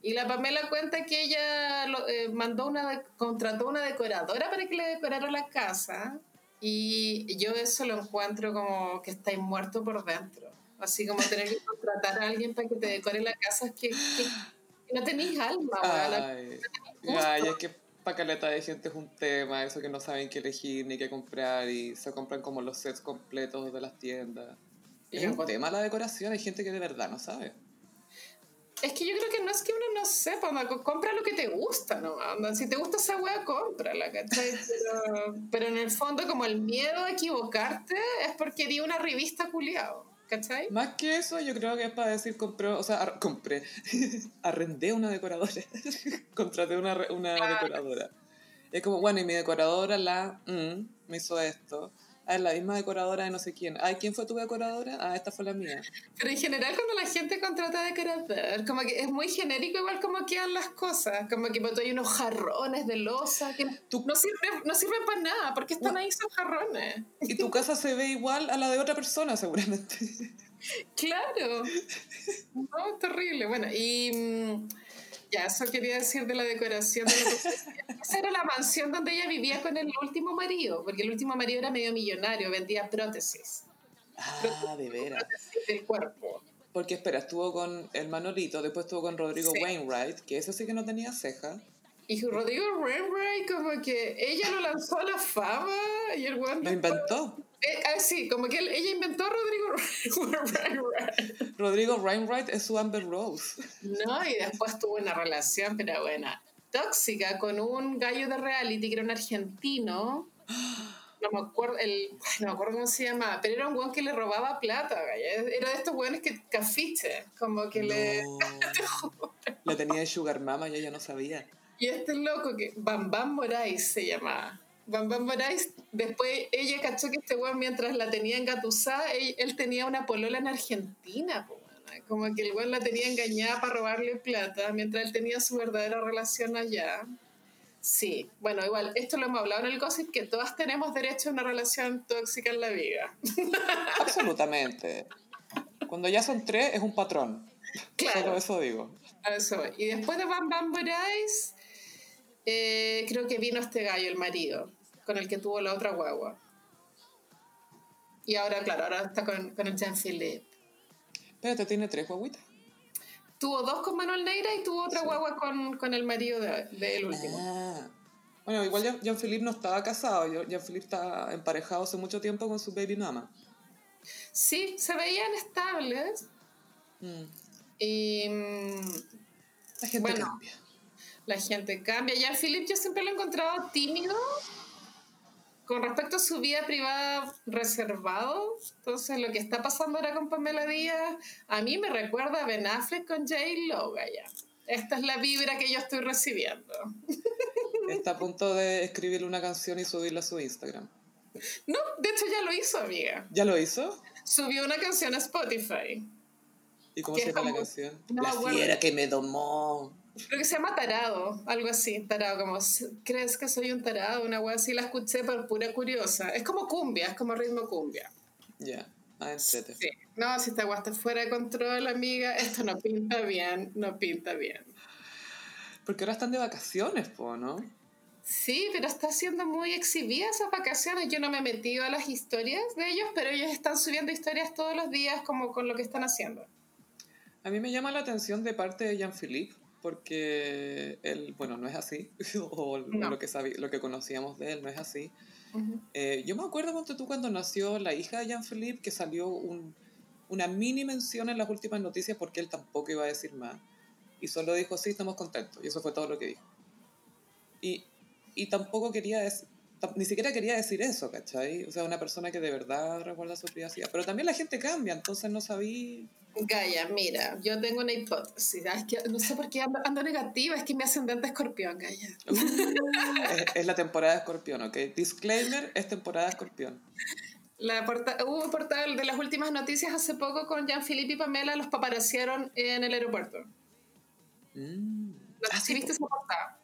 Y la Pamela cuenta que ella lo- eh, mandó una, contrató una decoradora para que le decorara la casa. Y yo eso lo encuentro como que estáis muerto por dentro. Así como tener que contratar a alguien para que te decore la casa, es que- que no tenéis alma, Ay, ay, es que pa' caleta de gente es un tema, eso que no saben qué elegir ni qué comprar y se compran como los sets completos de las tiendas. Es un tema la decoración, hay gente que de verdad no sabe. Es que yo creo que no es que uno no sepa, compra lo que te gusta, ¿no? Onda, si te gusta esa wea, cómprala, ¿cachai? Pero, pero en el fondo, como el miedo a equivocarte es porque di una revista culiado, ¿cachai? Más que eso, yo creo que es para decir compré, o sea, compré, arrendé una decoradora, contraté una, una decoradora. Es como, bueno, y mi decoradora, la, mm, me hizo esto. Ah, es la misma decoradora de no sé quién. Ay, ¿quién fue tu decoradora? Ah, esta fue la mía. Pero en general cuando la gente contrata decorador, como que es muy genérico igual como quedan las cosas, como que pues, hay unos jarrones de losa que Tú- no sirven, no sirven para nada, porque están ahí son jarrones. Y tu casa se ve igual a la de otra persona, seguramente. Claro. No, es terrible. Bueno, y mm, ya, eso quería decir de la decoración. De la Esa era la mansión donde ella vivía con el último marido, porque el último marido era medio millonario, vendía prótesis. Ah, de veras. Del cuerpo. Porque espera, estuvo con el Manolito, después estuvo con Rodrigo Wainwright, que ese sí que no tenía ceja. Y Rodrigo Wainwright, como que ella lo lanzó a la fama y el. Lo inventó. Eh, ah, sí, como que ella inventó a Rodrigo Wainwright. Rodrigo Wainwright es su Amber Rose. No, y después tuvo una relación, pero buena, tóxica con un gallo de reality que era un argentino. No me acuerdo, el, no me acuerdo cómo se llamaba, pero era un guan que le robaba plata, Era de estos guanes que cafiche, como que le. le tenía de Sugar Mama y ella no sabía. Y este loco que Bam Bam Moraes se llamaba. Bam Bam Moraes, después ella cachó que este weón mientras la tenía engatusada, él, él tenía una polola en Argentina, como que el weón la tenía engañada para robarle plata, mientras él tenía su verdadera relación allá. Sí, bueno, igual, esto lo hemos hablado en el gossip, que todas tenemos derecho a una relación tóxica en la vida. Absolutamente. Cuando ya son tres, es un patrón. Claro. Solo eso digo. Eso. Y después de Bam Bam Borais, eh, creo que vino este gallo, el marido, con el que tuvo la otra guagua. Y ahora, claro, ahora está con, con el Jean-Philippe. Espérate, ¿tiene tres guaguitas? Tuvo dos con Manuel Neira y tuvo otra guagua con, con, el marido del de, último. Ah. Bueno, igual Jean-Philippe no estaba casado. Jean-Philippe está emparejado hace mucho tiempo con su baby mama. Sí, se veían estables. Mm. Y. Mm, la gente cambia. La gente cambia. Jean-Philippe yo siempre lo he encontrado tímido con respecto a su vida privada reservado, entonces lo que está pasando ahora con Pamela Díaz, a mí me recuerda a Ben Affleck con J. Lo, ya. Esta es la vibra que yo estoy recibiendo. Está a punto de escribir una canción y subirla a su Instagram. No, de hecho ya lo hizo, amiga. ¿Ya lo hizo? Subió una canción a Spotify. ¿Y cómo se llama la canción? la fiera que me domó. Creo que se llama tarado, algo así, tarado, como, ¿crees que soy un tarado? Una wea así, la escuché por pura curiosa. Es como cumbia, es como ritmo cumbia. Ya, ah, sí. No, si esta wea está fuera de control, amiga, esto no pinta bien, no pinta bien. Porque ahora están de vacaciones, po, ¿no? Sí, pero está siendo muy exhibida esas vacaciones. Yo no me he metido a las historias de ellos, pero ellos están subiendo historias todos los días como con lo que están haciendo. A mí me llama la atención de parte de Jean-Philippe porque él, bueno, no es así, o lo, que lo que conocíamos de él no es así. Eh, yo me acuerdo, tú, cuando nació la hija de Jean-Philippe, que salió un, una mini mención en las últimas noticias porque él tampoco iba a decir más. Y solo dijo, sí, estamos contentos. Y eso fue todo lo que dijo. Y, y tampoco quería decir, ni siquiera quería decir eso, ¿cachai? O sea, una persona que de verdad recuerda su privacidad. Pero también la gente cambia, entonces no sabía... Gaia, mira, yo tengo una hipótesis. Es que no sé por qué ando, negativa, es que mi ascendente escorpión, Gaia. Uh, es, la temporada de escorpión, ¿ok? Disclaimer, es temporada de escorpión. La porta hubo portal de las últimas noticias hace poco con Jean-Philippe y Pamela, los paparazziaron en el aeropuerto. Mm. No sé si viste esa portada.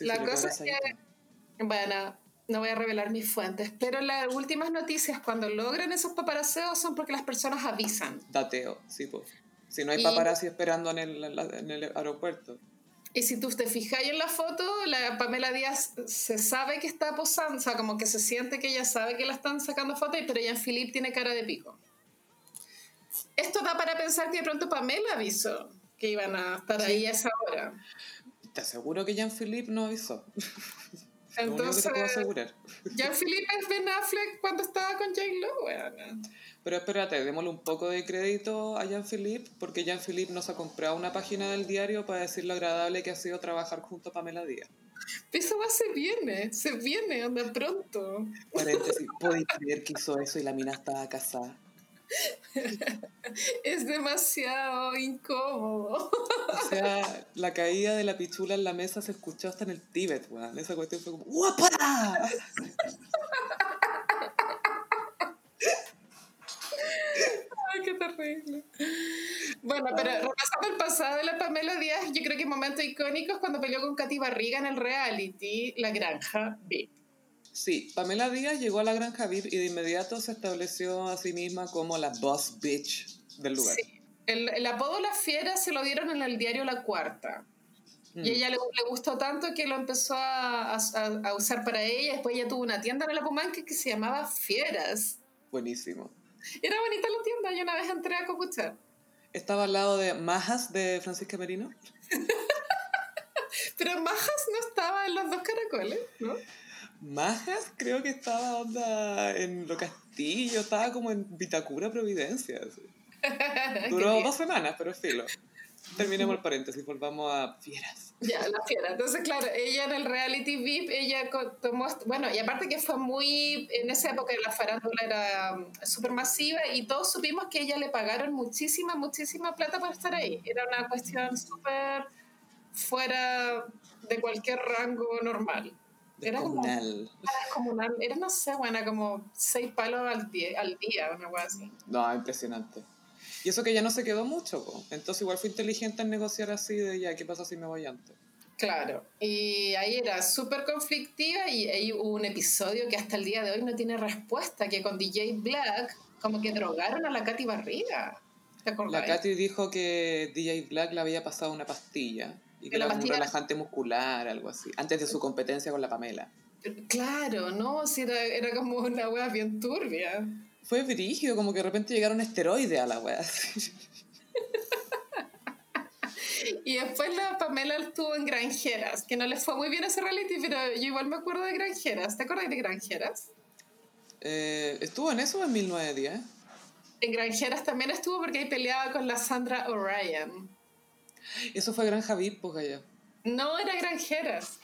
la cosa es que, bueno, no voy a revelar mis fuentes, pero las últimas noticias cuando logran esos paparaseos son porque las personas avisan. Dateo, sí, pues. Si no hay paparazzi esperando en el, en el aeropuerto. Y si tú te fijas en la foto, la Pamela Díaz se sabe que está posando, o sea, como que se siente que ella sabe que la están sacando fotos, pero en Philip tiene cara de pico. Esto da para pensar que de pronto Pamela avisó que iban a estar ahí a esa hora. Te aseguro que Jean-Philippe no avisó. Entonces, Ya Felipe es Ben Affleck cuando estaba con Jane Lo, Pero espérate, démosle un poco de crédito a Jean-Philippe, porque Jean-Philippe nos ha comprado una página del diario para decir lo agradable que ha sido trabajar junto a Pamela Díaz. Eso va, se viene, se viene, anda pronto. Paréntesis, ¿podéis creer que hizo eso y la mina estaba casada? es demasiado incómodo. O sea, la caída de la pichula en la mesa se escuchó hasta en el Tíbet, weón. Esa cuestión fue como ¡Guapa! Ay, qué terrible. Bueno, pero repasando el pasado de la Pamela Díaz, yo creo que momentos icónicos cuando peleó con Katy Barriga en el reality La Granja VIP. Sí, Pamela Díaz llegó a la granja VIP y de inmediato se estableció a sí misma como la boss bitch del lugar. Sí. El, apodo La Fiera se lo dieron en el diario La Cuarta. Y mm. ella le, gustó tanto que lo empezó a, usar para ella. Después ella tuvo una tienda en la Pumanque que se llamaba Fieras. Buenísimo. Era bonita la tienda, yo una vez entré a copuchar. Estaba al lado de Majas de Francisca Merino. Pero Majas no estaba en los dos caracoles, ¿no? Majas creo que estaba onda en Lo Castillo, estaba como en Vitacura, Providencia. Duró dos semanas, pero filo. Terminemos el paréntesis, volvamos a fieras. Ya, la fiera. Entonces, claro, ella en el reality VIP, ella tomó, bueno, y aparte que fue muy, en esa época la farándula era um, súper masiva y todos supimos que ella le pagaron muchísima, muchísima plata por estar ahí. Era una cuestión súper fuera de cualquier rango normal. Era como, era era no sé, bueno, como seis palos al día, al día una cosa así. No, impresionante. Y eso que ya no se quedó mucho, entonces igual fue inteligente en negociar así de ya, ¿qué pasa si me voy antes? Claro, y ahí era súper conflictiva y hubo un episodio que hasta el día de hoy no tiene respuesta, que con DJ Black como que drogaron a la Katy Barriga. ¿Te La Katy dijo que DJ Black le había pasado una pastilla y que era un relajante muscular, algo así, antes de su competencia con la Pamela. Claro, no, sí, era, era como una wea bien turbia fue brígido, como que de repente llegaron esteroides a la wea. y después la Pamela estuvo en Granjeras, que no les fue muy bien ese reality, pero yo igual me acuerdo de Granjeras. ¿Te acuerdas de Granjeras? Eh, ¿Estuvo en eso en 1910? En Granjeras también estuvo porque ahí peleaba con la Sandra O'Ryan. Eso fue Granja VIP, pues allá. No, era Granjeras.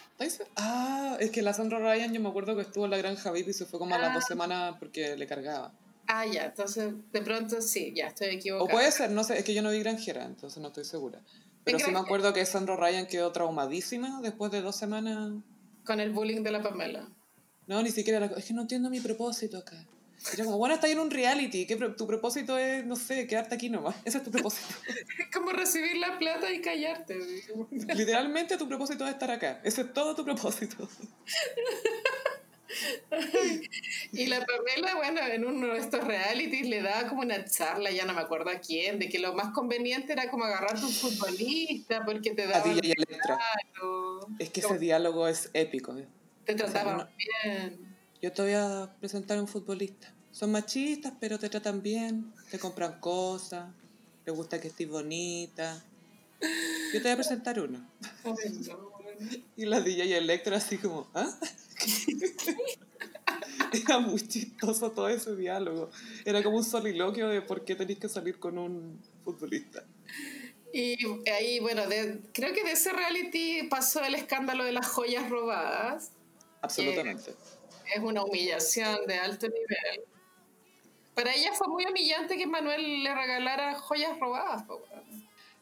Ah, es que la Sandra O'Ryan yo me acuerdo que estuvo en la Granja VIP y se fue como a las dos ah. semanas porque le cargaba. Ah, ya, entonces de pronto sí, ya estoy equivocada. O puede ser, no sé, es que yo no vi granjera, entonces no estoy segura. Pero sí me acuerdo que Sandra Ryan quedó traumadísima después de dos semanas. Con el bullying de la Pamela. No, ni siquiera, es que no entiendo mi propósito acá. Yo como, bueno, estás en un reality, que tu propósito es, no sé, quedarte aquí nomás. Ese es tu propósito. es como recibir la plata y callarte. Literalmente tu propósito es estar acá. Ese es todo tu propósito. y la Pamela, bueno, en uno de estos realities le daba como una charla, ya no me acuerdo a quién, de que lo más conveniente era como agarrar a un futbolista porque te daba. Es que ese diálogo es épico. Te trataban bien. Yo te voy a presentar a un futbolista. Son machistas, pero te tratan bien, te compran cosas, les gusta que estés bonita. Yo te voy a presentar uno. y la DJ Electra así como, ¿ah? Era muy chistoso todo ese diálogo. Era como un soliloquio de por qué tenéis que salir con un futbolista. Y ahí, bueno, creo que de ese reality pasó el escándalo de las joyas robadas. Absolutamente. Es una humillación de alto nivel. Para ella fue muy humillante que Manuel le regalara joyas robadas.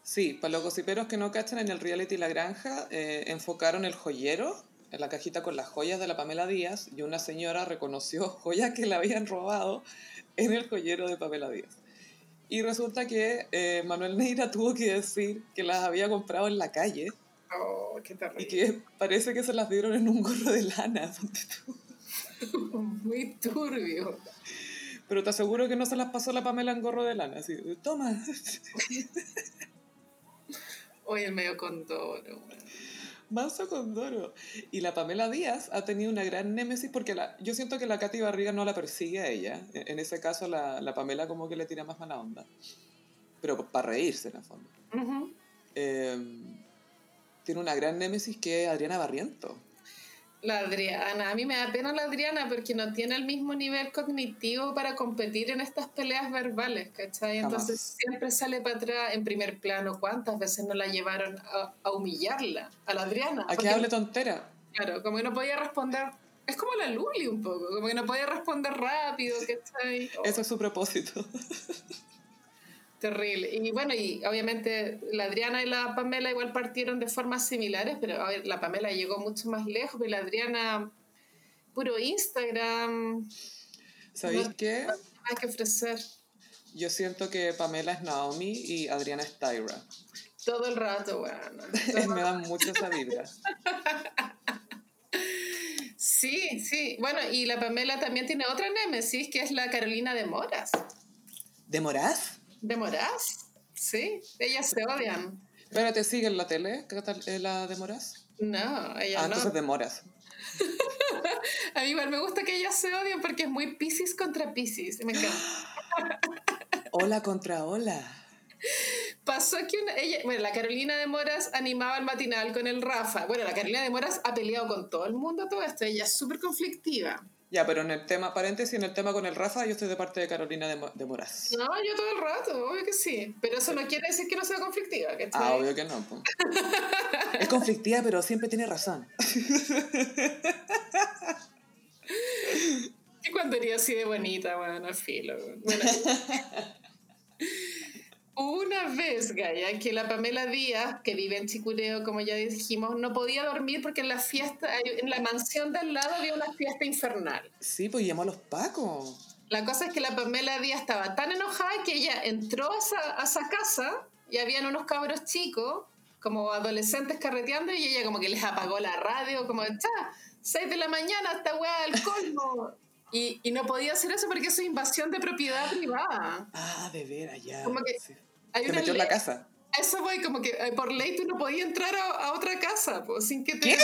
Sí, para los gossiperos que no cachan en el reality La Granja, eh, enfocaron el joyero en la cajita con las joyas de la Pamela Díaz y una señora reconoció joyas que le habían robado en el joyero de Pamela Díaz. Y resulta que eh, Manuel Neira tuvo que decir que las había comprado en la calle. Oh, qué y que parece que se las dieron en un gorro de lana. Muy turbio. Pero te aseguro que no se las pasó la Pamela en gorro de lana. Así, toma. Hoy el medio condoro. Manso Condoro. Y la Pamela Díaz ha tenido una gran némesis porque la, yo siento que la Katy Barriga no la persigue a ella. En, ese caso, la, la, Pamela como que le tira más mala onda. Pero para reírse, en el fondo. Em, tiene una gran némesis que es Adriana Barriento. La Adriana, a mí me da pena la Adriana porque no tiene el mismo nivel cognitivo para competir en estas peleas verbales, ¿cachai? Entonces siempre sale para atrás en primer plano. ¿Cuántas veces no la llevaron a, humillarla, a la Adriana? A que hable tontera. Claro, como que no podía responder. Es como la Luli un poco, como que no podía responder rápido, ¿cachai? Eso es su propósito. Terrible. Y bueno, y obviamente la Adriana y la Pamela igual partieron de formas similares, pero a ver, la Pamela llegó mucho más lejos, y la Adriana, puro Instagram. ¿Sabéis qué? Hay que ofrecer. Yo siento que Pamela es Naomi y Adriana es Tyra. Todo el rato, bueno. Me dan mucho esa vibra. sí, sí. Bueno, y la Pamela también tiene otra némesis, que es la Carolina de Moras. ¿De Moras? ¿De Moraz? Sí, ellas se odian. ¿Pero te sigue en la tele, la de Moraz? No, ella ah, no. entonces de Moraz. A mí igual me gusta que ellas se odien porque es muy Pisces contra Pisces. Me encanta. Hola contra hola. Pasó que una, ella, bueno, la Carolina de Moras animaba el matinal con el Rafa. Bueno, la Carolina de Moras ha peleado con todo el mundo todo esto. Ella es súper conflictiva. Ya, pero en el tema, paréntesis, en el tema con el Rafa, yo estoy de parte de Carolina de, de Moras. No, yo todo el rato, obvio que sí. Pero eso no quiere decir que no sea conflictiva, ¿cachai? Ah, obvio que no. Es conflictiva, pero siempre tiene razón. Y cuando era así de bonita, bueno, al filo. Bueno. Una vez, Gaya, que la Pamela Díaz, que vive en Chicureo, como ya dijimos, no podía dormir porque en la fiesta, en la mansión de al lado había una fiesta infernal. Sí, pues llamó a los pacos. La cosa es que la Pamela Díaz estaba tan enojada que ella entró a esa, a esa casa y habían unos cabros chicos, como adolescentes carreteando, y ella como que les apagó la radio, como, está, 6 de la mañana, esta weá del colmo. Y, y no podía hacer eso porque eso es invasión de propiedad privada. Ah, de veras, ya. Como que sí. Hay Se una metió en la casa. a Eso voy, como que eh, por ley tú no podías entrar a, a otra casa, pues, sin que te...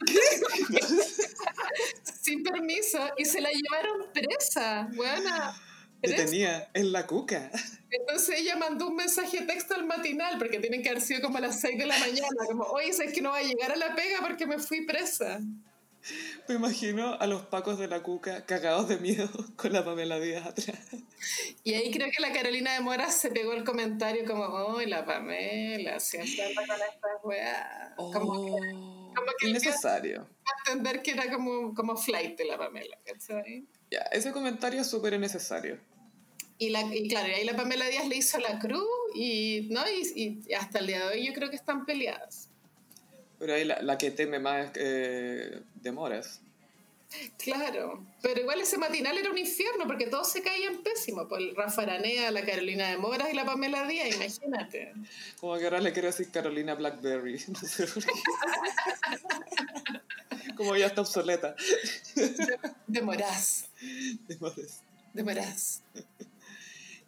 sin permiso, y se la llevaron presa, buena. Detenía en la cuca. Entonces ella mandó un mensaje de texto al matinal, porque tienen que haber sido como a las 6 de la mañana, como, oye, sabes que no va a llegar a la pega porque me fui presa. Me imagino a los pacos de la cuca cagados de miedo con la Pamela Díaz atrás. Y ahí creo que la Carolina de Moras se pegó el comentario como, oh, la Pamela, siempre anda con estas weas. Como que Oh, como que innecesario. entender que era como, como flight de la Pamela, ¿cachai? Ya, ese comentario es súper innecesario. Y, la, y claro, y ahí la Pamela Díaz le hizo la cruz y, ¿no? y, y hasta el día de hoy yo creo que están peleadas. Pero ahí la, la que teme más eh, demoras. Claro, pero igual ese matinal era un infierno porque todos se caían pésimo. Por el Rafa Aranea, la Carolina de Moras y la Pamela Díaz, imagínate. Como que ahora le quiero decir Carolina Blackberry. No sé por qué. Como ya está obsoleta. De Moraz, Demoras.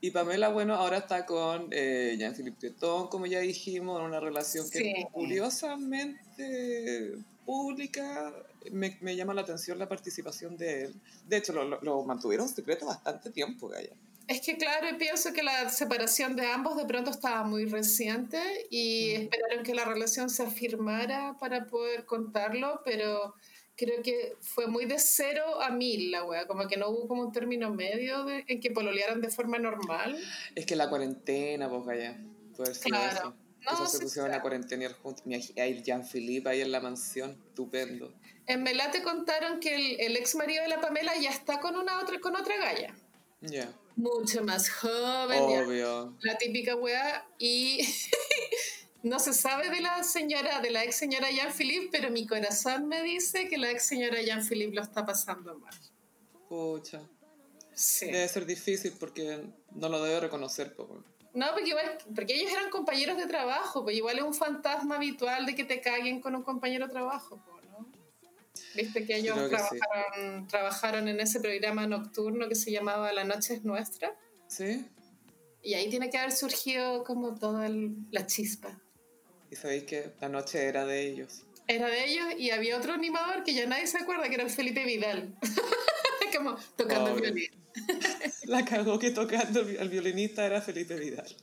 Y Pamela, bueno, ahora está con eh, Jean-Philippe Tieton, como ya dijimos, en una relación que Sí. curiosamente pública. Me, me llama la atención la participación de él. De hecho, lo, lo- lo mantuvieron secreto bastante tiempo, Gaya. Es que claro, pienso que la separación de ambos de pronto estaba muy reciente y Mm. esperaron que la relación se afirmara para poder contarlo, pero creo que fue muy de cero a mil la wea, como que no hubo como un término medio de- en que pololearan de forma normal. Es que la cuarentena, pues, Gaya. Puede Claro. eso. No, Eso se sí, pusieron a claro. cuarentenear juntos. Mira, Ahí Jean-Philippe ahí en la mansión, estupendo. En Melate contaron que el, el ex marido de la Pamela ya está con una otra, con otra galla, Ya, mucho más joven, ya obvio. la típica weá, y no se sabe de la señora, de la ex señora Jean-Philippe, pero mi corazón me dice que la ex señora Jean-Philippe lo está pasando mal. Pucha. Sí. Debe ser difícil porque no lo debe reconocer, bueno. No, porque igual, porque ellos eran compañeros de trabajo, pues igual es un fantasma habitual de que te caguen con un compañero de trabajo, ¿no? Viste que ellos que sí. trabajaron, trabajaron en ese programa nocturno que se llamaba La Noche es Nuestra, ¿Sí? y ahí tiene que haber surgido como toda el- la chispa. Y sabéis que la noche era de ellos. Era de ellos y había otro animador que ya nadie se acuerda, que era el Felipe Vidal. como tocando el violín. La cagó que tocando el, vi- el violinista era Felipe Vidal.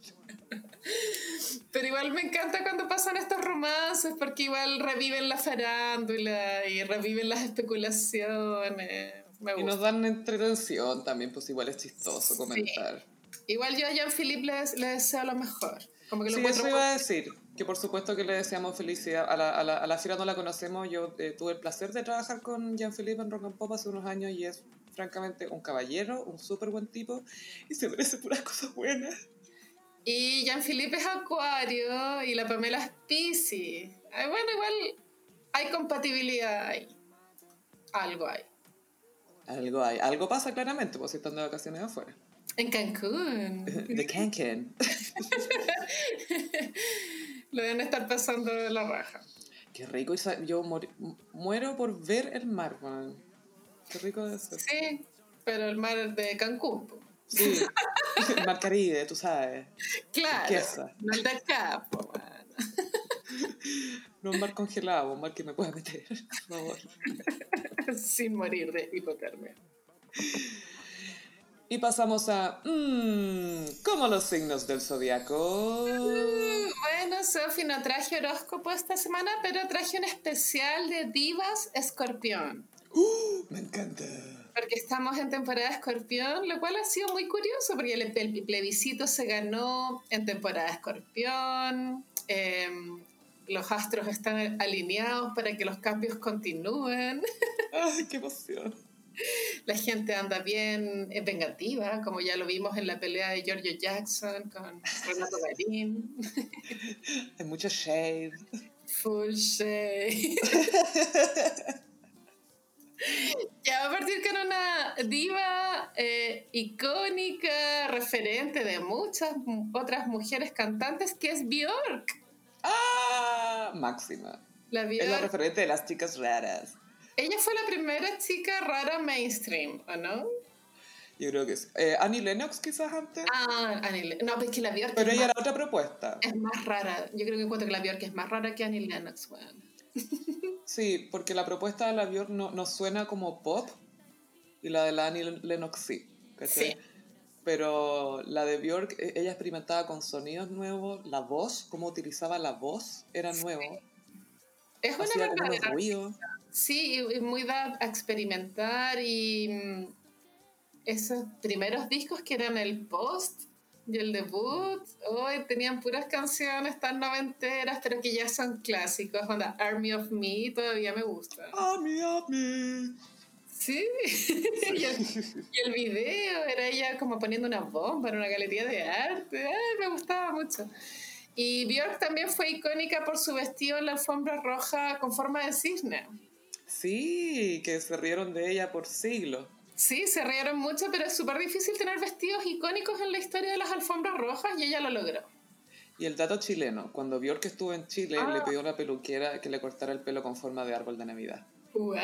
Pero igual me encanta cuando pasan estos romances porque igual reviven la farándula y reviven las especulaciones. Me Y gusta. nos dan entretención también, pues igual es chistoso comentar. Igual yo a Jean-Philippe le, le deseo lo mejor. Como que lo Sí, eso iba a decir. Que por supuesto que le deseamos felicidad. A la, a la, a la Fira no la conocemos. Yo eh, tuve el placer de trabajar con Jean-Philippe en Rock and Pop hace unos años y es francamente un caballero, un súper buen tipo y se merece puras cosas buenas. Y Jean-Philippe es Acuario y la Pamela es Piscis. Ay, Bueno, igual hay compatibilidad ahí. Algo hay. Algo hay. Algo pasa claramente, pues si están de vacaciones afuera. En Cancún. De Cancan. Lo deben estar pasando de la raja. Qué rico. Yo muero por ver el mar, man. Qué rico de ser. Sí, pero el mar de Cancún. po. Sí. El mar Caribe, tú sabes. Claro. No el de acá, po, bueno. No un mar congelado, un mar que me pueda meter, por favor. Sin morir de hipotermia. Y pasamos a. Mmm, ¿Cómo los signos del zodiaco? Bueno, Sofi, no traje horóscopo esta semana, pero traje un especial de Divas Escorpión. ¡Uh! me encanta. Porque estamos en temporada Escorpión, lo cual ha sido muy curioso, porque el, el plebiscito se ganó en temporada Escorpión. em, los astros están alineados para que los cambios continúen. ¡Ay, qué emoción! La gente anda bien eh, vengativa, como ya lo vimos en la pelea de Giorgio Jackson con Renato Garín. Hay mucho shade. Full shade. Ya va a partir con una diva eh, icónica, referente de muchas mu- otras mujeres cantantes, que es Björk. ¡Ah! Máxima. La Es la referente de las chicas raras. Ella fue la primera chica rara mainstream, ¿o no? Yo creo que sí. Eh, Annie Lennox quizás antes. Ah, Annie Le- No, pero es que la Björk pero ella más, era otra propuesta. es más rara. Yo creo que encuentro que la Björk es más rara que Annie Lennox, weón. Sí, porque la propuesta de la Björk no, no suena como pop y la de la Annie Lennox sí. ¿cachai? Sí. Pero la de Björk, e- ella experimentaba con sonidos nuevos, la voz, cómo utilizaba la voz era nuevo. Es una verdadera ruidos. Sí, y muy da a experimentar y mm, esos primeros discos que eran el post y el debut, hoy tenían puras canciones tan noventeras, pero que ya son clásicos, onda Army of Me todavía me gusta. Ami, ami. Sí, y, el, y el video era ella como poniendo una bomba en una galería de arte, Ay, me gustaba mucho. Y Björk también fue icónica por su vestido en la alfombra roja con forma de cisne. Sí, que se rieron de ella por siglos. Sí, se rieron mucho, pero es súper difícil tener vestidos icónicos en la historia de las alfombras rojas y ella lo logró. Y el dato chileno, cuando Björk estuvo en Chile, Ah. le pidió a una peluquera que le cortara el pelo con forma de árbol de Navidad. ¡Wow!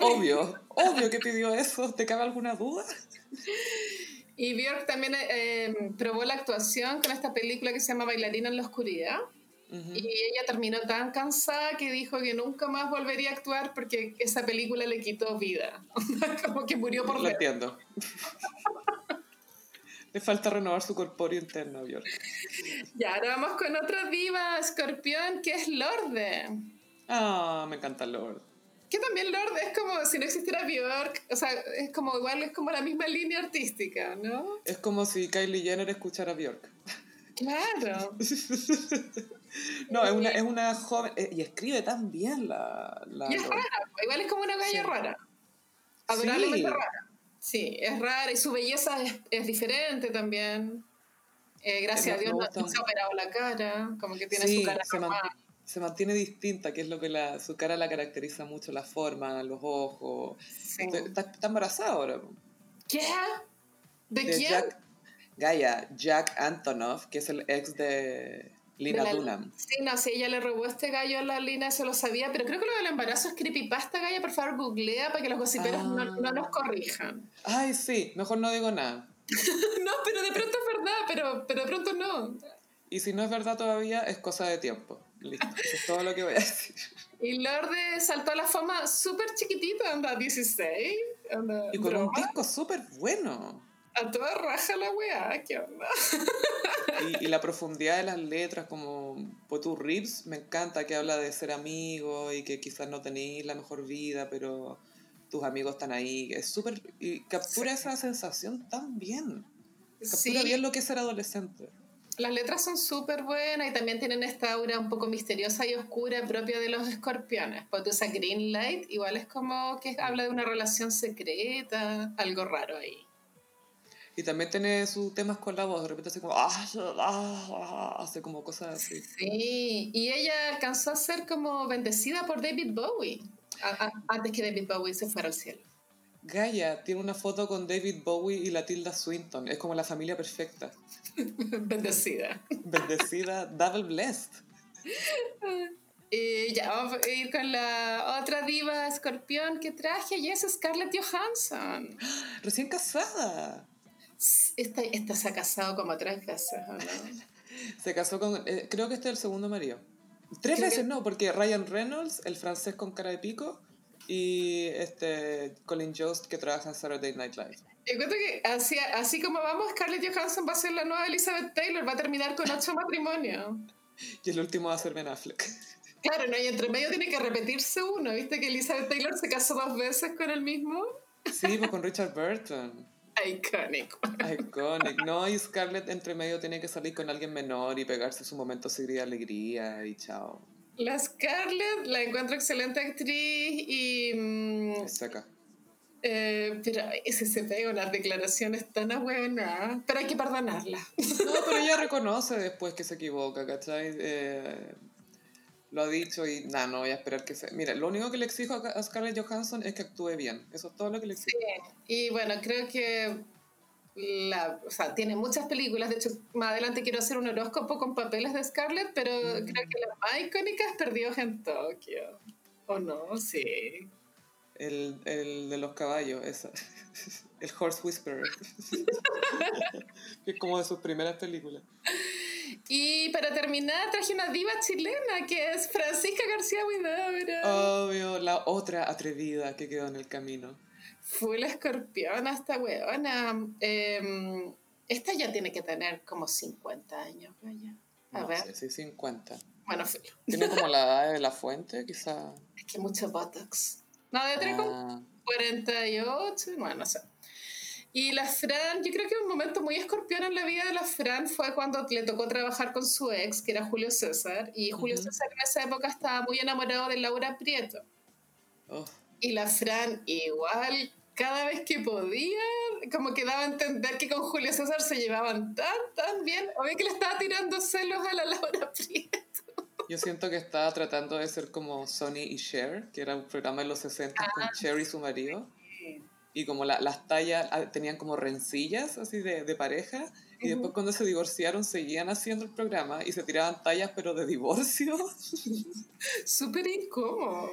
Obvio, obvio que pidió eso. ¿Te cabe alguna duda? Y Björk también eh, probó la actuación con esta película que se llama Bailarina en la Oscuridad. Y ella terminó tan cansada que dijo que nunca más volvería a actuar porque esa película le quitó vida. Como que murió por Lo dentro. entiendo. Le falta renovar su corpóreo interno a Björk. Ya, ahora vamos con otra diva escorpión que es Lorde. Ah, me encanta Lord. Que también Lorde es como si no existiera Björk, o sea, es como igual, es como la misma línea artística, ¿no? Es como si Kylie Jenner escuchara a Björk. Claro. No, es una, es una joven... eh, y escribe tan bien la... la Y es rara, igual es como una galla Sí. rara. Adorablemente Sí. rara. Sí, es rara y su belleza es, es diferente también. Eh, gracias a Dios no, se ha operado la cara, como que tiene Sí, su cara se, man- normal. se mantiene distinta, que es lo que la, su cara la caracteriza mucho, la forma, los ojos. Sí. Está, está embarazada ahora. ¿Qué? ¿De, De quién? Jack, Gaia, Jack Antonoff, que es el ex de Lina Dunham. Sí, no sé, ella le robó este gallo a la Lina, eso lo sabía, pero creo que lo del embarazo es creepypasta, Gaya, por favor, googlea para que los gossiperos Ah. no, no nos corrijan. Ay, sí, mejor no digo nada. no, pero de pronto es verdad, pero, pero de pronto no. Y si no es verdad todavía, es cosa de tiempo. Listo, eso es todo lo que voy a decir. Y Lorde saltó a la fama súper chiquitita, anda 16, anda Y con un broma, disco súper bueno. A toda raja la weá, ¿qué onda? Y, y la profundidad de las letras, como Potu Rips, me encanta que habla de ser amigo y que quizás no tenéis la mejor vida, pero tus amigos están ahí. Es súper. Y captura esa sensación tan bien. Captura Sí, bien lo que es ser adolescente. las letras son súper buenas y también tienen esta aura un poco misteriosa y oscura propia de los escorpiones. Pues esa Green Light igual es como que habla de una relación secreta, algo raro ahí. Y también tiene sus temas con la voz, de repente hace como. "Ah, ah, ah", hace como cosas así. Sí, y ella alcanzó a ser como bendecida por David Bowie, a- a- antes que David Bowie se fuera al cielo. Gaia tiene una foto con David Bowie y la Tilda Swinton. Es como la familia perfecta. bendecida. Bendecida, double blessed. Y ya, vamos a ir con la otra diva escorpión que traje, y es Scarlett Johansson. Recién casada. Esta, esta se ha casado como tres veces, ¿o no? Se casó con, eh, creo que este es el segundo marido. Tres Creo veces que- no, porque Ryan Reynolds, el francés con cara de pico, y este Colin Jost que trabaja en Saturday Night Live. Encuentro que así, así como vamos, Scarlett Johansson va a ser la nueva Elizabeth Taylor, va a terminar con ocho matrimonios. Y el último va a ser Ben Affleck. Claro, ¿no? Y entre medio tiene que repetirse uno. ¿Viste que Elizabeth Taylor se casó dos veces con el mismo? Sí, pues con Richard Burton. Iconic. Iconic. No, y Scarlett entre medio tiene que salir con alguien menor y pegarse su momento de alegría y chao. La Scarlett la encuentro excelente actriz y... mm, Es seca. eh, pero ese se pega unas declaraciones tan buenas. Pero hay que perdonarla. No, pero ella reconoce después que se equivoca, ¿cachai? Eh, lo ha dicho y nada, no voy a esperar que se... Mira, lo único que le exijo a Scarlett Johansson es que actúe bien. Eso es todo lo que le exijo. Y bueno, creo que la, o sea, tiene muchas películas. De hecho, más adelante quiero hacer un horóscopo con papeles de Scarlett, pero creo que la más icónica es Perdidos en Tokio. ¿O no? Sí. El, el de los caballos, esa. El Horse Whisperer. que es como de sus primeras películas. Y para terminar, traje una diva chilena que es Francisca García Huidobro. Obvio, la otra atrevida que quedó en el camino. Full escorpión esta weona. Eh, esta ya tiene que tener como 50 años, vaya. A No ver. sé, sí, 50. Bueno, filo. Tiene como la edad de la fuente, quizá. Es que mucho Botox. No, debe tener Ah, 48, bueno, no sé. Y la Fran, yo creo que un momento muy escorpión en la vida de la Fran fue cuando le tocó trabajar con su ex, que era Julio César. Y Julio. César en esa época estaba muy enamorado de Laura Prieto. oh, Y la Fran igual, cada vez que podía, como que daba a entender que con Julio César se llevaban tan, tan bien. Obvio que le estaba tirando celos a la Laura Prieto. Yo siento que estaba tratando de ser como Sonny y Cher, que era un programa de los 60 Ah. con Cher y su marido. Y como la- las tallas ah, tenían como rencillas así de, de pareja. Y después cuando se divorciaron seguían haciendo el programa y se tiraban tallas pero de divorcio. Súper incómodo.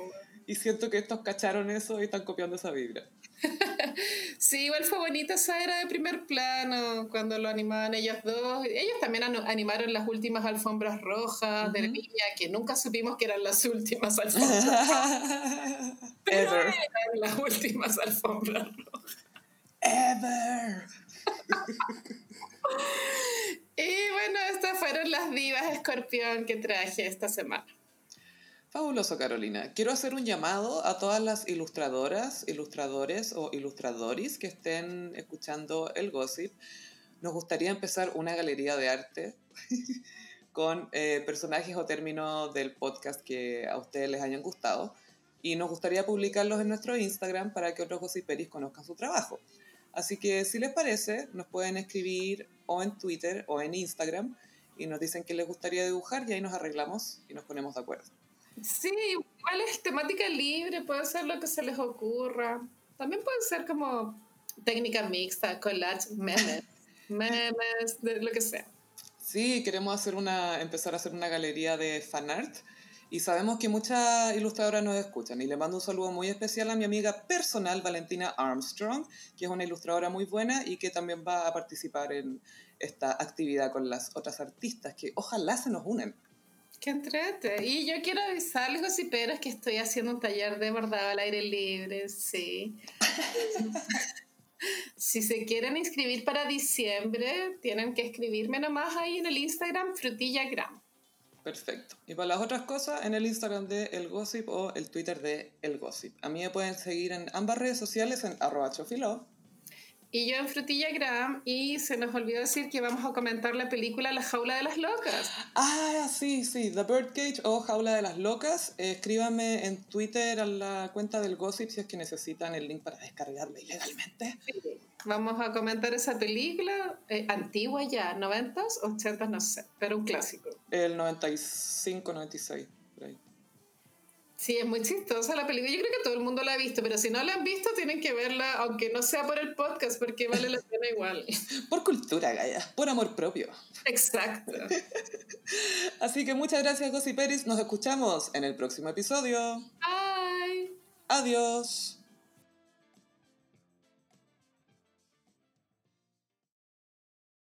Y siento que estos cacharon eso y están copiando esa vibra. Sí, igual fue bonita esa era de primer plano, cuando lo animaban ellos dos. Ellos también animaron las últimas alfombras rojas de. Viña, que nunca supimos que eran las últimas alfombras. Pero Ever. eran las últimas alfombras rojas. Ever. Y bueno, estas fueron las divas escorpión que traje esta semana. Fabuloso, Carolina. Quiero hacer un llamado a todas las ilustradoras, ilustradores o ilustradores que estén escuchando el gossip. Nos gustaría empezar una galería de arte con eh, personajes o términos del podcast que a ustedes les hayan gustado. Y nos gustaría publicarlos en nuestro Instagram para que otros gossiperis conozcan su trabajo. Así que si les parece, nos pueden escribir o en Twitter o en Instagram y nos dicen que les gustaría dibujar y ahí nos arreglamos y nos ponemos de acuerdo. Sí, igual es temática libre, puede ser lo que se les ocurra. También puede ser como técnica mixta, collage, memes, memes, de lo que sea. Sí, queremos hacer una, empezar a hacer una galería de fanart y sabemos que muchas ilustradoras nos escuchan y le mando un saludo muy especial a mi amiga personal Valentina Armstrong, que es una ilustradora muy buena y que también va a participar en esta actividad con las otras artistas que ojalá se nos unen. Qué entrete. Y yo quiero avisarles, gossiperos, que estoy haciendo un taller de bordado al aire libre, sí. si se quieren inscribir para diciembre, tienen que escribirme nomás ahí en el Instagram frutillagram. Perfecto. Y para las otras cosas, en el Instagram de El Gossip o el Twitter de El Gossip. A mí me pueden seguir en ambas redes sociales en arroba chofilo. Y yo en Frutillagram, y se nos olvidó decir que vamos a comentar la película La Jaula de las Locas. Ah, sí, sí, The Birdcage o Jaula de las Locas. Escríbanme en Twitter a la cuenta del Gossip si es que necesitan el link para descargarla ilegalmente. Vamos a comentar esa película, eh, antigua ya, 90s, 80s, no sé, pero un clásico. El 95, 96, por ahí. Sí, es muy chistosa la película. Yo creo que todo el mundo la ha visto, pero si no la han visto, tienen que verla, aunque no sea por el podcast, porque vale la pena igual. Por cultura, Gaya, por amor propio. Exacto. Así que muchas gracias, Gossiperis. Nos escuchamos en el próximo episodio. Bye. Adiós.